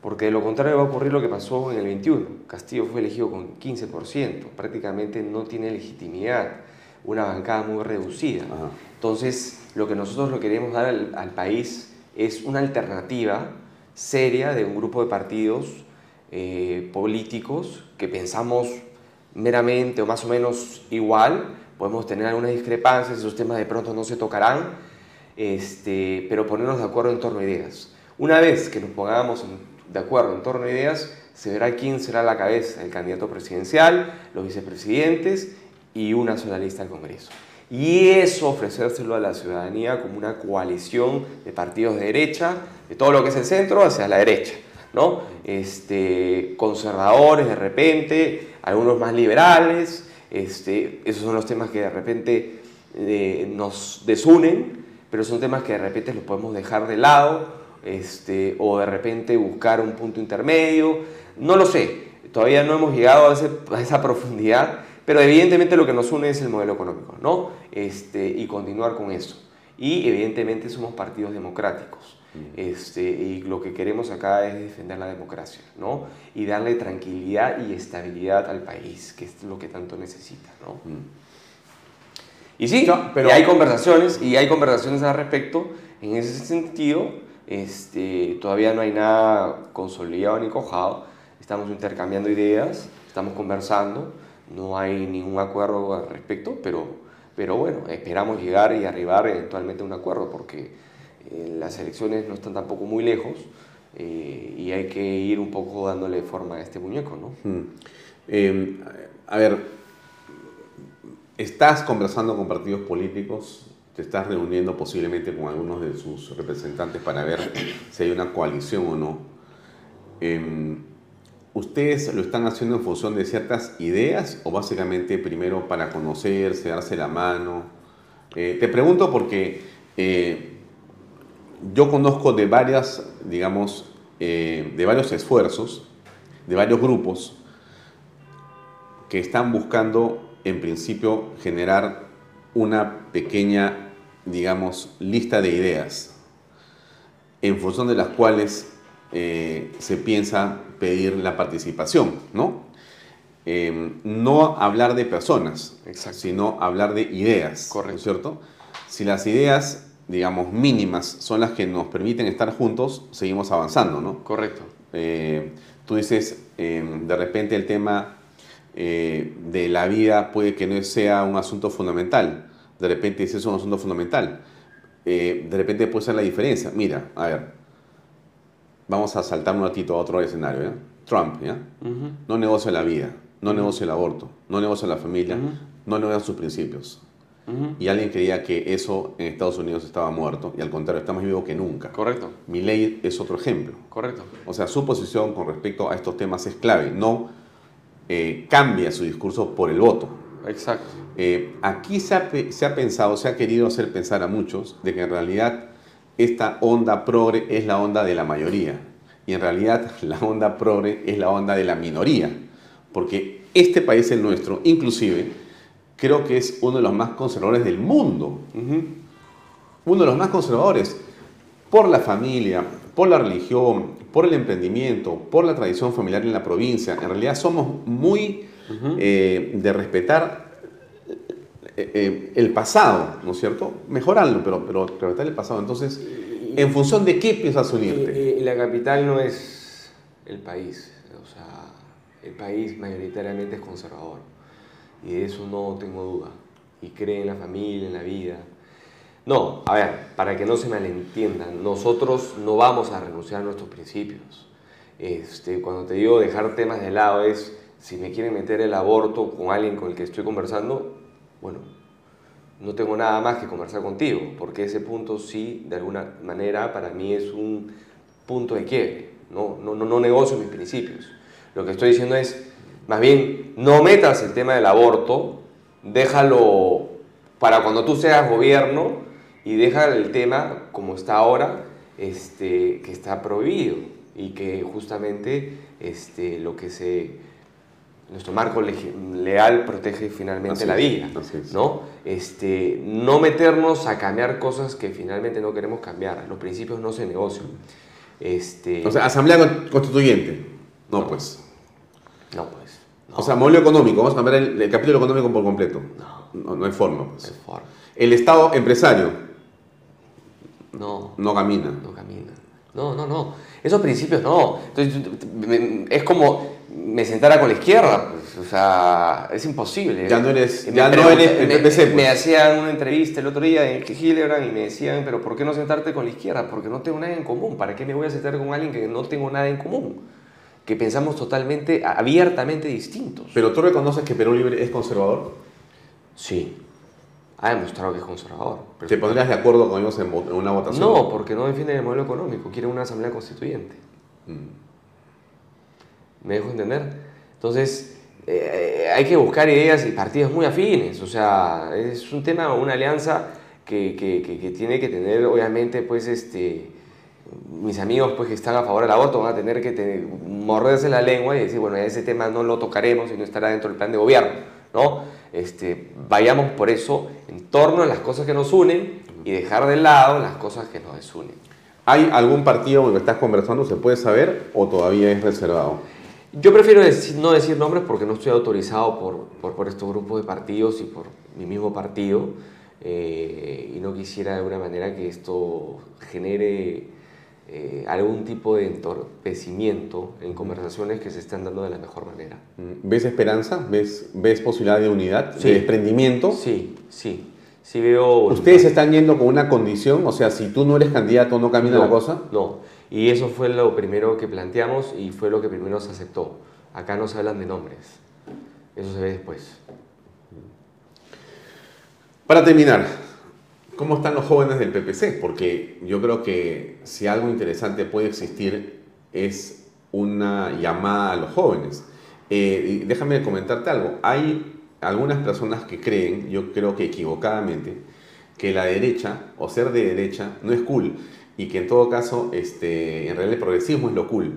Speaker 16: Porque de lo contrario va a ocurrir lo que pasó en el 21. Castillo fue elegido con 15%, prácticamente no tiene legitimidad, una bancada muy reducida. Entonces, lo que nosotros lo queremos dar al, país es una alternativa seria de un grupo de partidos eh, políticos que pensamos meramente o más o menos igual, podemos tener algunas discrepancias, esos temas de pronto no se tocarán, este, pero ponernos de acuerdo en torno a ideas. Una vez que nos pongamos de acuerdo en torno a ideas, se verá quién será la cabeza, el candidato presidencial, los vicepresidentes y una sola lista al Congreso. Y eso ofrecérselo a la ciudadanía como una coalición de partidos de derecha, de todo lo que es el centro hacia la derecha. ¿no? Este, conservadores de repente, algunos más liberales, este, esos son los temas que de repente eh, nos desunen, pero son temas que de repente los podemos dejar de lado este, o de repente buscar un punto intermedio. No lo sé, todavía no hemos llegado a, esa profundidad, pero evidentemente lo que nos une es el modelo económico, ¿no? Este, y continuar con eso. Y evidentemente somos partidos democráticos. Este, y lo que queremos acá es defender la democracia, ¿no? Y darle tranquilidad y estabilidad al país, que es lo que tanto necesita, ¿no? Mm. Y sí, pero... hay conversaciones, y hay conversaciones al respecto. En ese sentido, este, todavía no hay nada consolidado ni cojado. Estamos intercambiando ideas, estamos conversando, no hay ningún acuerdo al respecto, pero, pero bueno, esperamos llegar y arribar eventualmente a un acuerdo, porque eh, las elecciones no están tampoco muy lejos eh, y hay que ir un poco dándole forma a este muñeco, ¿no?
Speaker 3: Mm. Em, a ver, estás conversando con partidos políticos, te estás reuniendo posiblemente con algunos de sus representantes para ver si hay una coalición o no. ¿Ustedes lo están haciendo en función de ciertas ideas o básicamente primero para conocerse, darse la mano? Eh, te pregunto porque yo conozco de varias, digamos, eh, de varios esfuerzos, de varios grupos que están buscando, en principio, generar una pequeña, digamos, lista de ideas en función de las cuales eh, se piensa pedir la participación, ¿no? Eh, no hablar de personas, sino hablar de ideas, Correcto. ¿cierto? Si las ideas digamos, mínimas son las que nos permiten estar juntos, seguimos avanzando, ¿no?
Speaker 16: Correcto.
Speaker 3: Eh, tú dices, eh, de repente el tema eh, de la vida puede que no sea un asunto fundamental. De repente ese es un asunto fundamental. de repente puede ser la diferencia. Mira, a ver, vamos a saltar un ratito a otro escenario. ¿ya? Trump, ¿ya? No negocia la vida, no negocia el aborto, no negocia la familia, no negocia sus principios y alguien creía que eso en Estados Unidos estaba muerto y al contrario, está más vivo que nunca.
Speaker 16: Correcto.
Speaker 3: Mi ley es otro ejemplo.
Speaker 16: Correcto.
Speaker 3: O sea, su posición con respecto a estos temas es clave, no eh, cambia su discurso por el voto.
Speaker 16: Exacto.
Speaker 3: Eh, aquí se ha, se ha, pensado, se ha querido hacer pensar a muchos de que en realidad esta onda progre es la onda de la mayoría y en realidad la onda progre es la onda de la minoría, porque este país, el nuestro, inclusive, creo que es uno de los más conservadores del mundo. Uno de los más conservadores por la familia, por la religión, por el emprendimiento, por la tradición familiar en la provincia. En realidad somos muy eh, de respetar eh, eh, el pasado, ¿no es cierto? Mejorarlo, pero, pero respetar el pasado. Entonces, ¿en función de qué piensas unirte?
Speaker 16: la capital no es el país. O sea, el país mayoritariamente es conservador y de eso no tengo duda. Y cree en la familia, en la vida. No, a ver, para que no se malentiendan, nosotros no vamos a renunciar a nuestros principios. Este, cuando te digo dejar temas de lado es, si me quieren meter el aborto con alguien con el que estoy conversando, bueno, no tengo nada más que conversar contigo, porque ese punto sí, de alguna manera, para mí es un punto de quiebre. No, no, no negocio mis principios. Lo que estoy diciendo es, más bien, no metas el tema del aborto, déjalo para cuando tú seas gobierno y deja el tema como está ahora, este, que está prohibido y que justamente este, lo que se Nuestro marco leal protege finalmente la vida, ¿no? Este, no meternos a cambiar cosas que finalmente no queremos cambiar. Los principios no se negocian. Este,
Speaker 3: o sea, asamblea constituyente. No, pues.
Speaker 16: No, pues.
Speaker 3: O sea, modelo económico. Vamos a cambiar el, capítulo económico por completo. No. No, hay forma. Pues. No hay forma. El Estado empresario.
Speaker 16: No.
Speaker 3: No camina.
Speaker 16: No camina. No, no, no. Esos principios no. Entonces, es como me sentara con la izquierda. Pues, o sea, es imposible.
Speaker 3: Ya no eres, ya no eres
Speaker 16: me, pues. me, hacían una entrevista el otro día en Hildebrand y me decían, pero ¿por qué no sentarte con la izquierda? Porque no tengo nada en común. ¿Para qué me voy a sentar con alguien que no tengo nada en común? Que pensamos totalmente, abiertamente distintos.
Speaker 3: ¿Pero tú reconoces que Perú Libre es conservador?
Speaker 16: Sí. Ha demostrado que es conservador.
Speaker 3: ¿Te pondrías de acuerdo con ellos en, una votación?
Speaker 16: No, porque no defienden el modelo económico, quieren una asamblea constituyente. Mm. ¿Me dejo entender? Entonces, eh, hay que buscar ideas y partidos muy afines. O sea, es un tema, una alianza que, que, que, tiene que tener, obviamente, pues, este, mis amigos pues, que están a favor del aborto van a tener que morderse la lengua y decir, bueno, ese tema no lo tocaremos y no estará dentro del plan de gobierno. ¿no? Este, vayamos por eso en torno a las cosas que nos unen y dejar de lado las cosas que nos desunen.
Speaker 3: ¿Hay algún partido con el que estás conversando, se puede saber o todavía es reservado?
Speaker 16: Yo prefiero no decir nombres porque no estoy autorizado por, por, estos grupos de partidos y por mi mismo partido eh, y no quisiera de alguna manera que esto genere eh, algún tipo de entorpecimiento en conversaciones que se están dando de la mejor manera.
Speaker 3: Mm, ¿Ves esperanza? ¿Ves, ves posibilidad de unidad, de desprendimiento?
Speaker 16: Sí, sí. Sí veo...
Speaker 3: ¿Ustedes están yendo con una condición? O sea, si tú no eres candidato, ¿no camina la cosa?
Speaker 16: No, y eso fue lo primero que planteamos y fue lo que primero se aceptó. Acá no se hablan de nombres. Eso se ve después.
Speaker 3: Para terminar, ¿Cómo están los jóvenes del PPC? Porque yo creo que si algo interesante puede existir es una llamada a los jóvenes. Eh, déjame comentarte algo. Hay algunas personas que creen, yo creo que equivocadamente, que la derecha o ser de derecha no es cool y que en todo caso este, en realidad el progresismo es lo cool.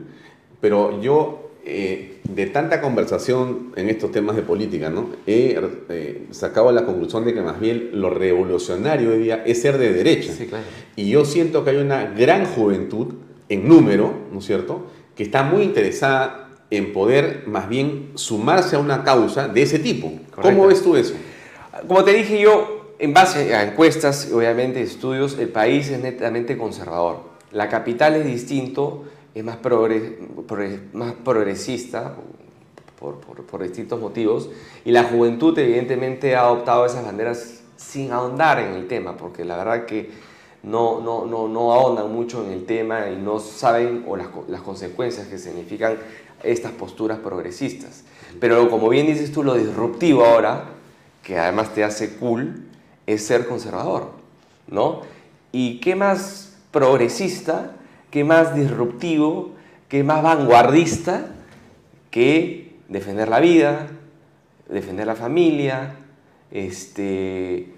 Speaker 3: Pero yo eh, de tanta conversación en estos temas de política, ¿no? he eh, sacado la conclusión de que más bien lo revolucionario hoy día es ser de derecha. Y yo siento que hay una gran juventud en número, ¿no es cierto?, que está muy interesada en poder más bien sumarse a una causa de ese tipo. ¿Cómo ves tú eso?
Speaker 16: Como te dije yo, en base a encuestas, obviamente estudios, el país es netamente conservador. La capital es distinto, es más, más progresista por, por, distintos motivos y la juventud evidentemente ha adoptado esas banderas sin ahondar en el tema, porque la verdad que no, no, no, no ahondan mucho en el tema y no saben o las, las consecuencias que significan estas posturas progresistas. Pero como bien dices tú, lo disruptivo ahora, que además te hace cool, es ser conservador, ¿no? ¿Y qué más progresista qué más disruptivo, qué más vanguardista que defender la vida, defender la familia, este,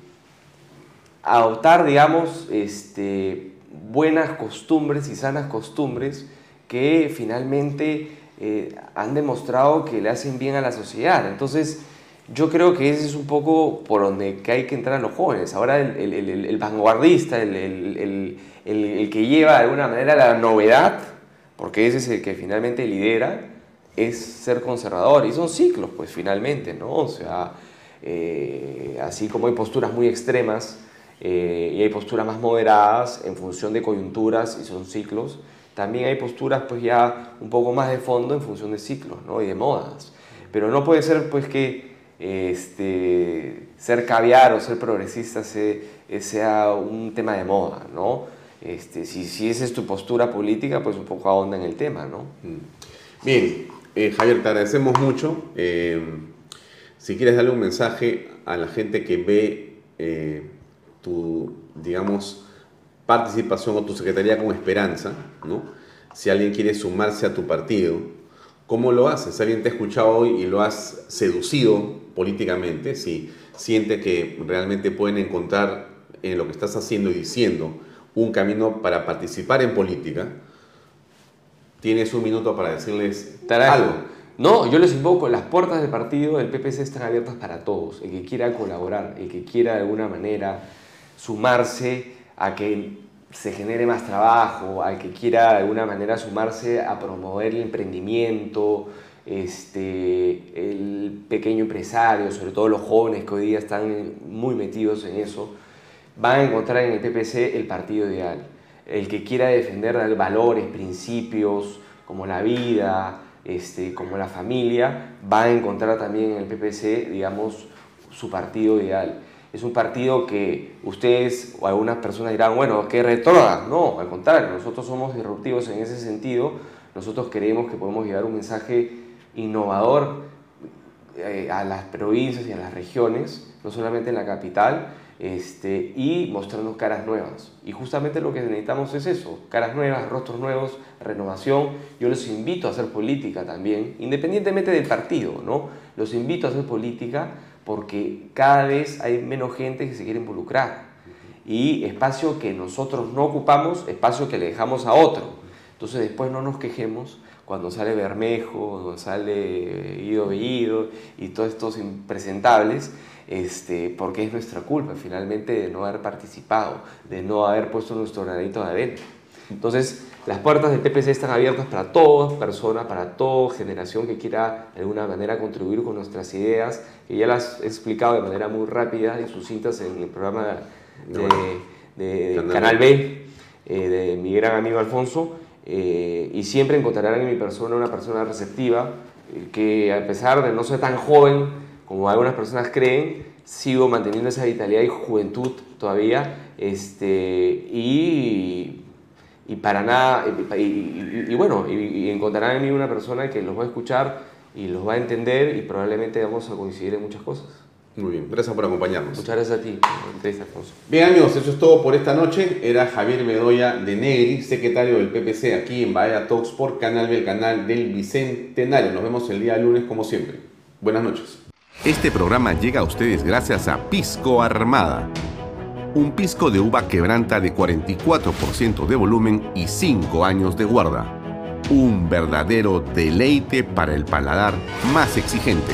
Speaker 16: adoptar, digamos, este, buenas costumbres y sanas costumbres que finalmente eh, han demostrado que le hacen bien a la sociedad. Entonces, yo creo que ese es un poco por donde hay que entrar los jóvenes. Ahora el, el vanguardista, el, el, que lleva de alguna manera la novedad, porque ese es el que finalmente lidera, es ser conservador. Y son ciclos, pues finalmente, ¿no? O sea, eh, así como hay posturas muy extremas eh, y hay posturas más moderadas en función de coyunturas y son ciclos, también hay posturas pues ya un poco más de fondo en función de ciclos, ¿no? Y de modas. Pero no puede ser pues que este, ser caviar o ser progresista sea un tema de moda, ¿no? Este, si, si esa es tu postura política, pues un poco ahonda en el tema, ¿no?
Speaker 3: Mm. Bien, eh, Javier, te agradecemos mucho. Eh, si quieres darle un mensaje a la gente que ve eh, tu, digamos, participación o tu secretaría con esperanza, ¿no? Si alguien quiere sumarse a tu partido, ¿cómo lo haces? Alguien te ha escuchado hoy y lo has seducido políticamente, si siente que realmente pueden encontrar en lo que estás haciendo y diciendo un camino para participar en política, tienes un minuto para decirles algo.
Speaker 16: No, yo les invoco, las puertas del partido del PPC están abiertas para todos, el que quiera colaborar, el que quiera de alguna manera sumarse a que se genere más trabajo, al que quiera de alguna manera sumarse a promover el emprendimiento, este, el pequeño empresario, sobre todo los jóvenes que hoy día están muy metidos en eso, van a encontrar en el PPC el partido ideal. El que quiera defender valores, principios, como la vida, este, como la familia, va a encontrar también en el PPC, digamos, su partido ideal. Es un partido que ustedes o algunas personas dirán, bueno, que retrógrada. No, al contrario, nosotros somos disruptivos en ese sentido. Nosotros creemos que podemos llevar un mensaje innovador eh, a las provincias y a las regiones, no solamente en la capital, este, y mostrarnos caras nuevas. Y justamente lo que necesitamos es eso, caras nuevas, rostros nuevos, renovación. Yo los invito a hacer política también, independientemente del partido, ¿no? Los invito a hacer política porque cada vez hay menos gente que se quiere involucrar. Y espacio que nosotros no ocupamos, espacio que le dejamos a otro. Entonces después no nos quejemos cuando sale Bermejo, cuando sale Ido Bellido y todos estos impresentables este, porque es nuestra culpa finalmente de no haber participado, de no haber puesto nuestro granito de arena. Entonces, las puertas del PPC están abiertas para toda persona, para toda generación que quiera de alguna manera contribuir con nuestras ideas, que ya las he explicado de manera muy rápida y sucintas en el programa de, Canal B eh, de mi gran amigo Alfonso, eh, y siempre encontrarán en mi persona una persona receptiva, eh, que a pesar de no ser tan joven, como algunas personas creen, sigo manteniendo esa vitalidad y juventud todavía, este, y, y para nada, y, bueno, y, encontrarán en mí una persona que los va a escuchar y los va a entender y probablemente vamos a coincidir en muchas cosas.
Speaker 3: Muy bien, gracias por acompañarnos.
Speaker 16: Muchas gracias a ti,
Speaker 3: Bien amigos, eso es todo por esta noche. Era Javier Bedoya de Negri, secretario del PPC aquí en Bahía Talks por Canal B, el canal del Bicentenario. Nos vemos el día lunes como siempre. Buenas noches.
Speaker 17: Este programa llega a ustedes gracias a Pisco Armada. Un pisco de uva quebranta de 44% de volumen y 5 años de guarda. Un verdadero deleite para el paladar más exigente.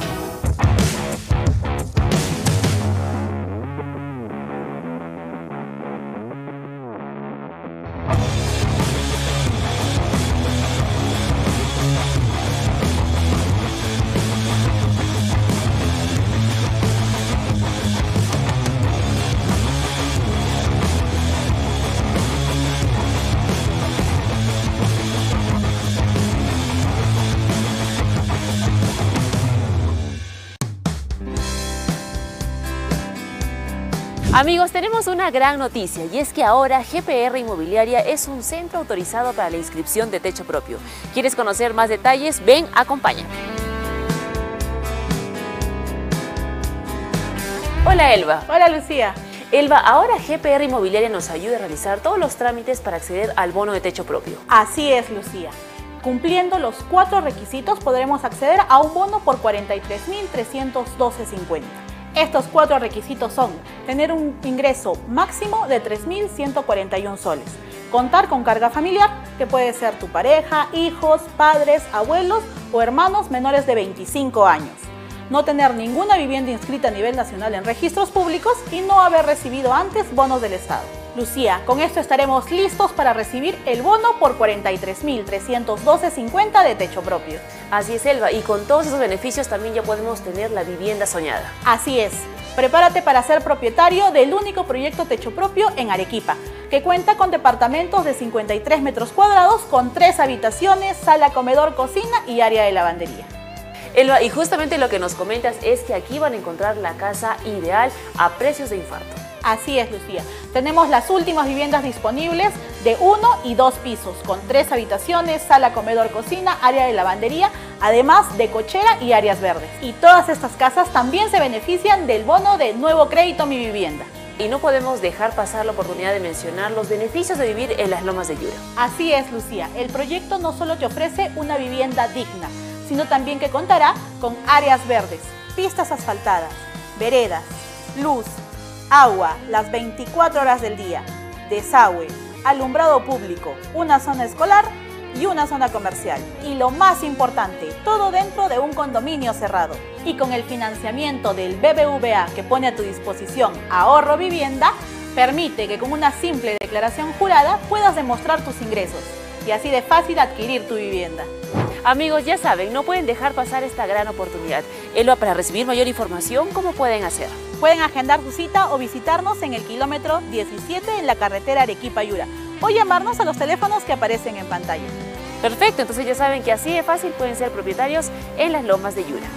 Speaker 1: Tenemos una gran noticia y es que ahora GPR Inmobiliaria es un centro autorizado para la inscripción de techo propio. ¿Quieres conocer más detalles? Ven, acompáñame. Hola Elba.
Speaker 2: Hola Lucía.
Speaker 1: Elba, ahora GPR Inmobiliaria nos ayuda a realizar todos los trámites para acceder al bono de techo propio.
Speaker 2: Así es, Lucía. Cumpliendo los cuatro requisitos podremos acceder a un bono por 43.312.50. Estos cuatro requisitos son tener un ingreso máximo de 3.141 soles, contar con carga familiar, que puede ser tu pareja, hijos, padres, abuelos o hermanos menores de 25 años, no tener ninguna vivienda inscrita a nivel nacional en registros públicos y no haber recibido antes bonos del Estado. Lucía, con esto estaremos listos para recibir el bono por 43.312.50 de techo propio.
Speaker 1: Así es, Elba, y con todos esos beneficios también ya podemos tener la vivienda soñada.
Speaker 2: Así es. Prepárate para ser propietario del único proyecto techo propio en Arequipa, que cuenta con departamentos de 53 metros cuadrados con tres habitaciones, sala, comedor, cocina y área de lavandería.
Speaker 1: Elba, y justamente lo que nos comentas es que aquí van a encontrar la casa ideal a precios de infarto.
Speaker 2: Así es, Lucía. Tenemos las últimas viviendas disponibles de uno y dos pisos, con tres habitaciones, sala, comedor, cocina, área de lavandería, además de cochera y áreas verdes. Y todas estas casas también se benefician del bono de nuevo crédito Mi Vivienda.
Speaker 1: Y no podemos dejar pasar la oportunidad de mencionar los beneficios de vivir en las lomas de Yura.
Speaker 2: Así es, Lucía. El proyecto no solo te ofrece una vivienda digna, sino también que contará con áreas verdes, pistas asfaltadas, veredas, luz, agua las 24 horas del día, desagüe, alumbrado público, una zona escolar y una zona comercial. Y lo más importante, todo dentro de un condominio cerrado. Y con el financiamiento del BBVA que pone a tu disposición Ahorro Vivienda, permite que con una simple declaración jurada puedas demostrar tus ingresos y así de fácil adquirir tu vivienda.
Speaker 1: Amigos, ya saben, no pueden dejar pasar esta gran oportunidad. Elba, para recibir mayor información, ¿cómo pueden hacer?
Speaker 2: Pueden agendar su cita o visitarnos en el kilómetro 17 en la carretera Arequipa-Yura o llamarnos a los teléfonos que aparecen en pantalla.
Speaker 1: Perfecto, entonces ya saben que así de fácil pueden ser propietarios en las lomas de Yura.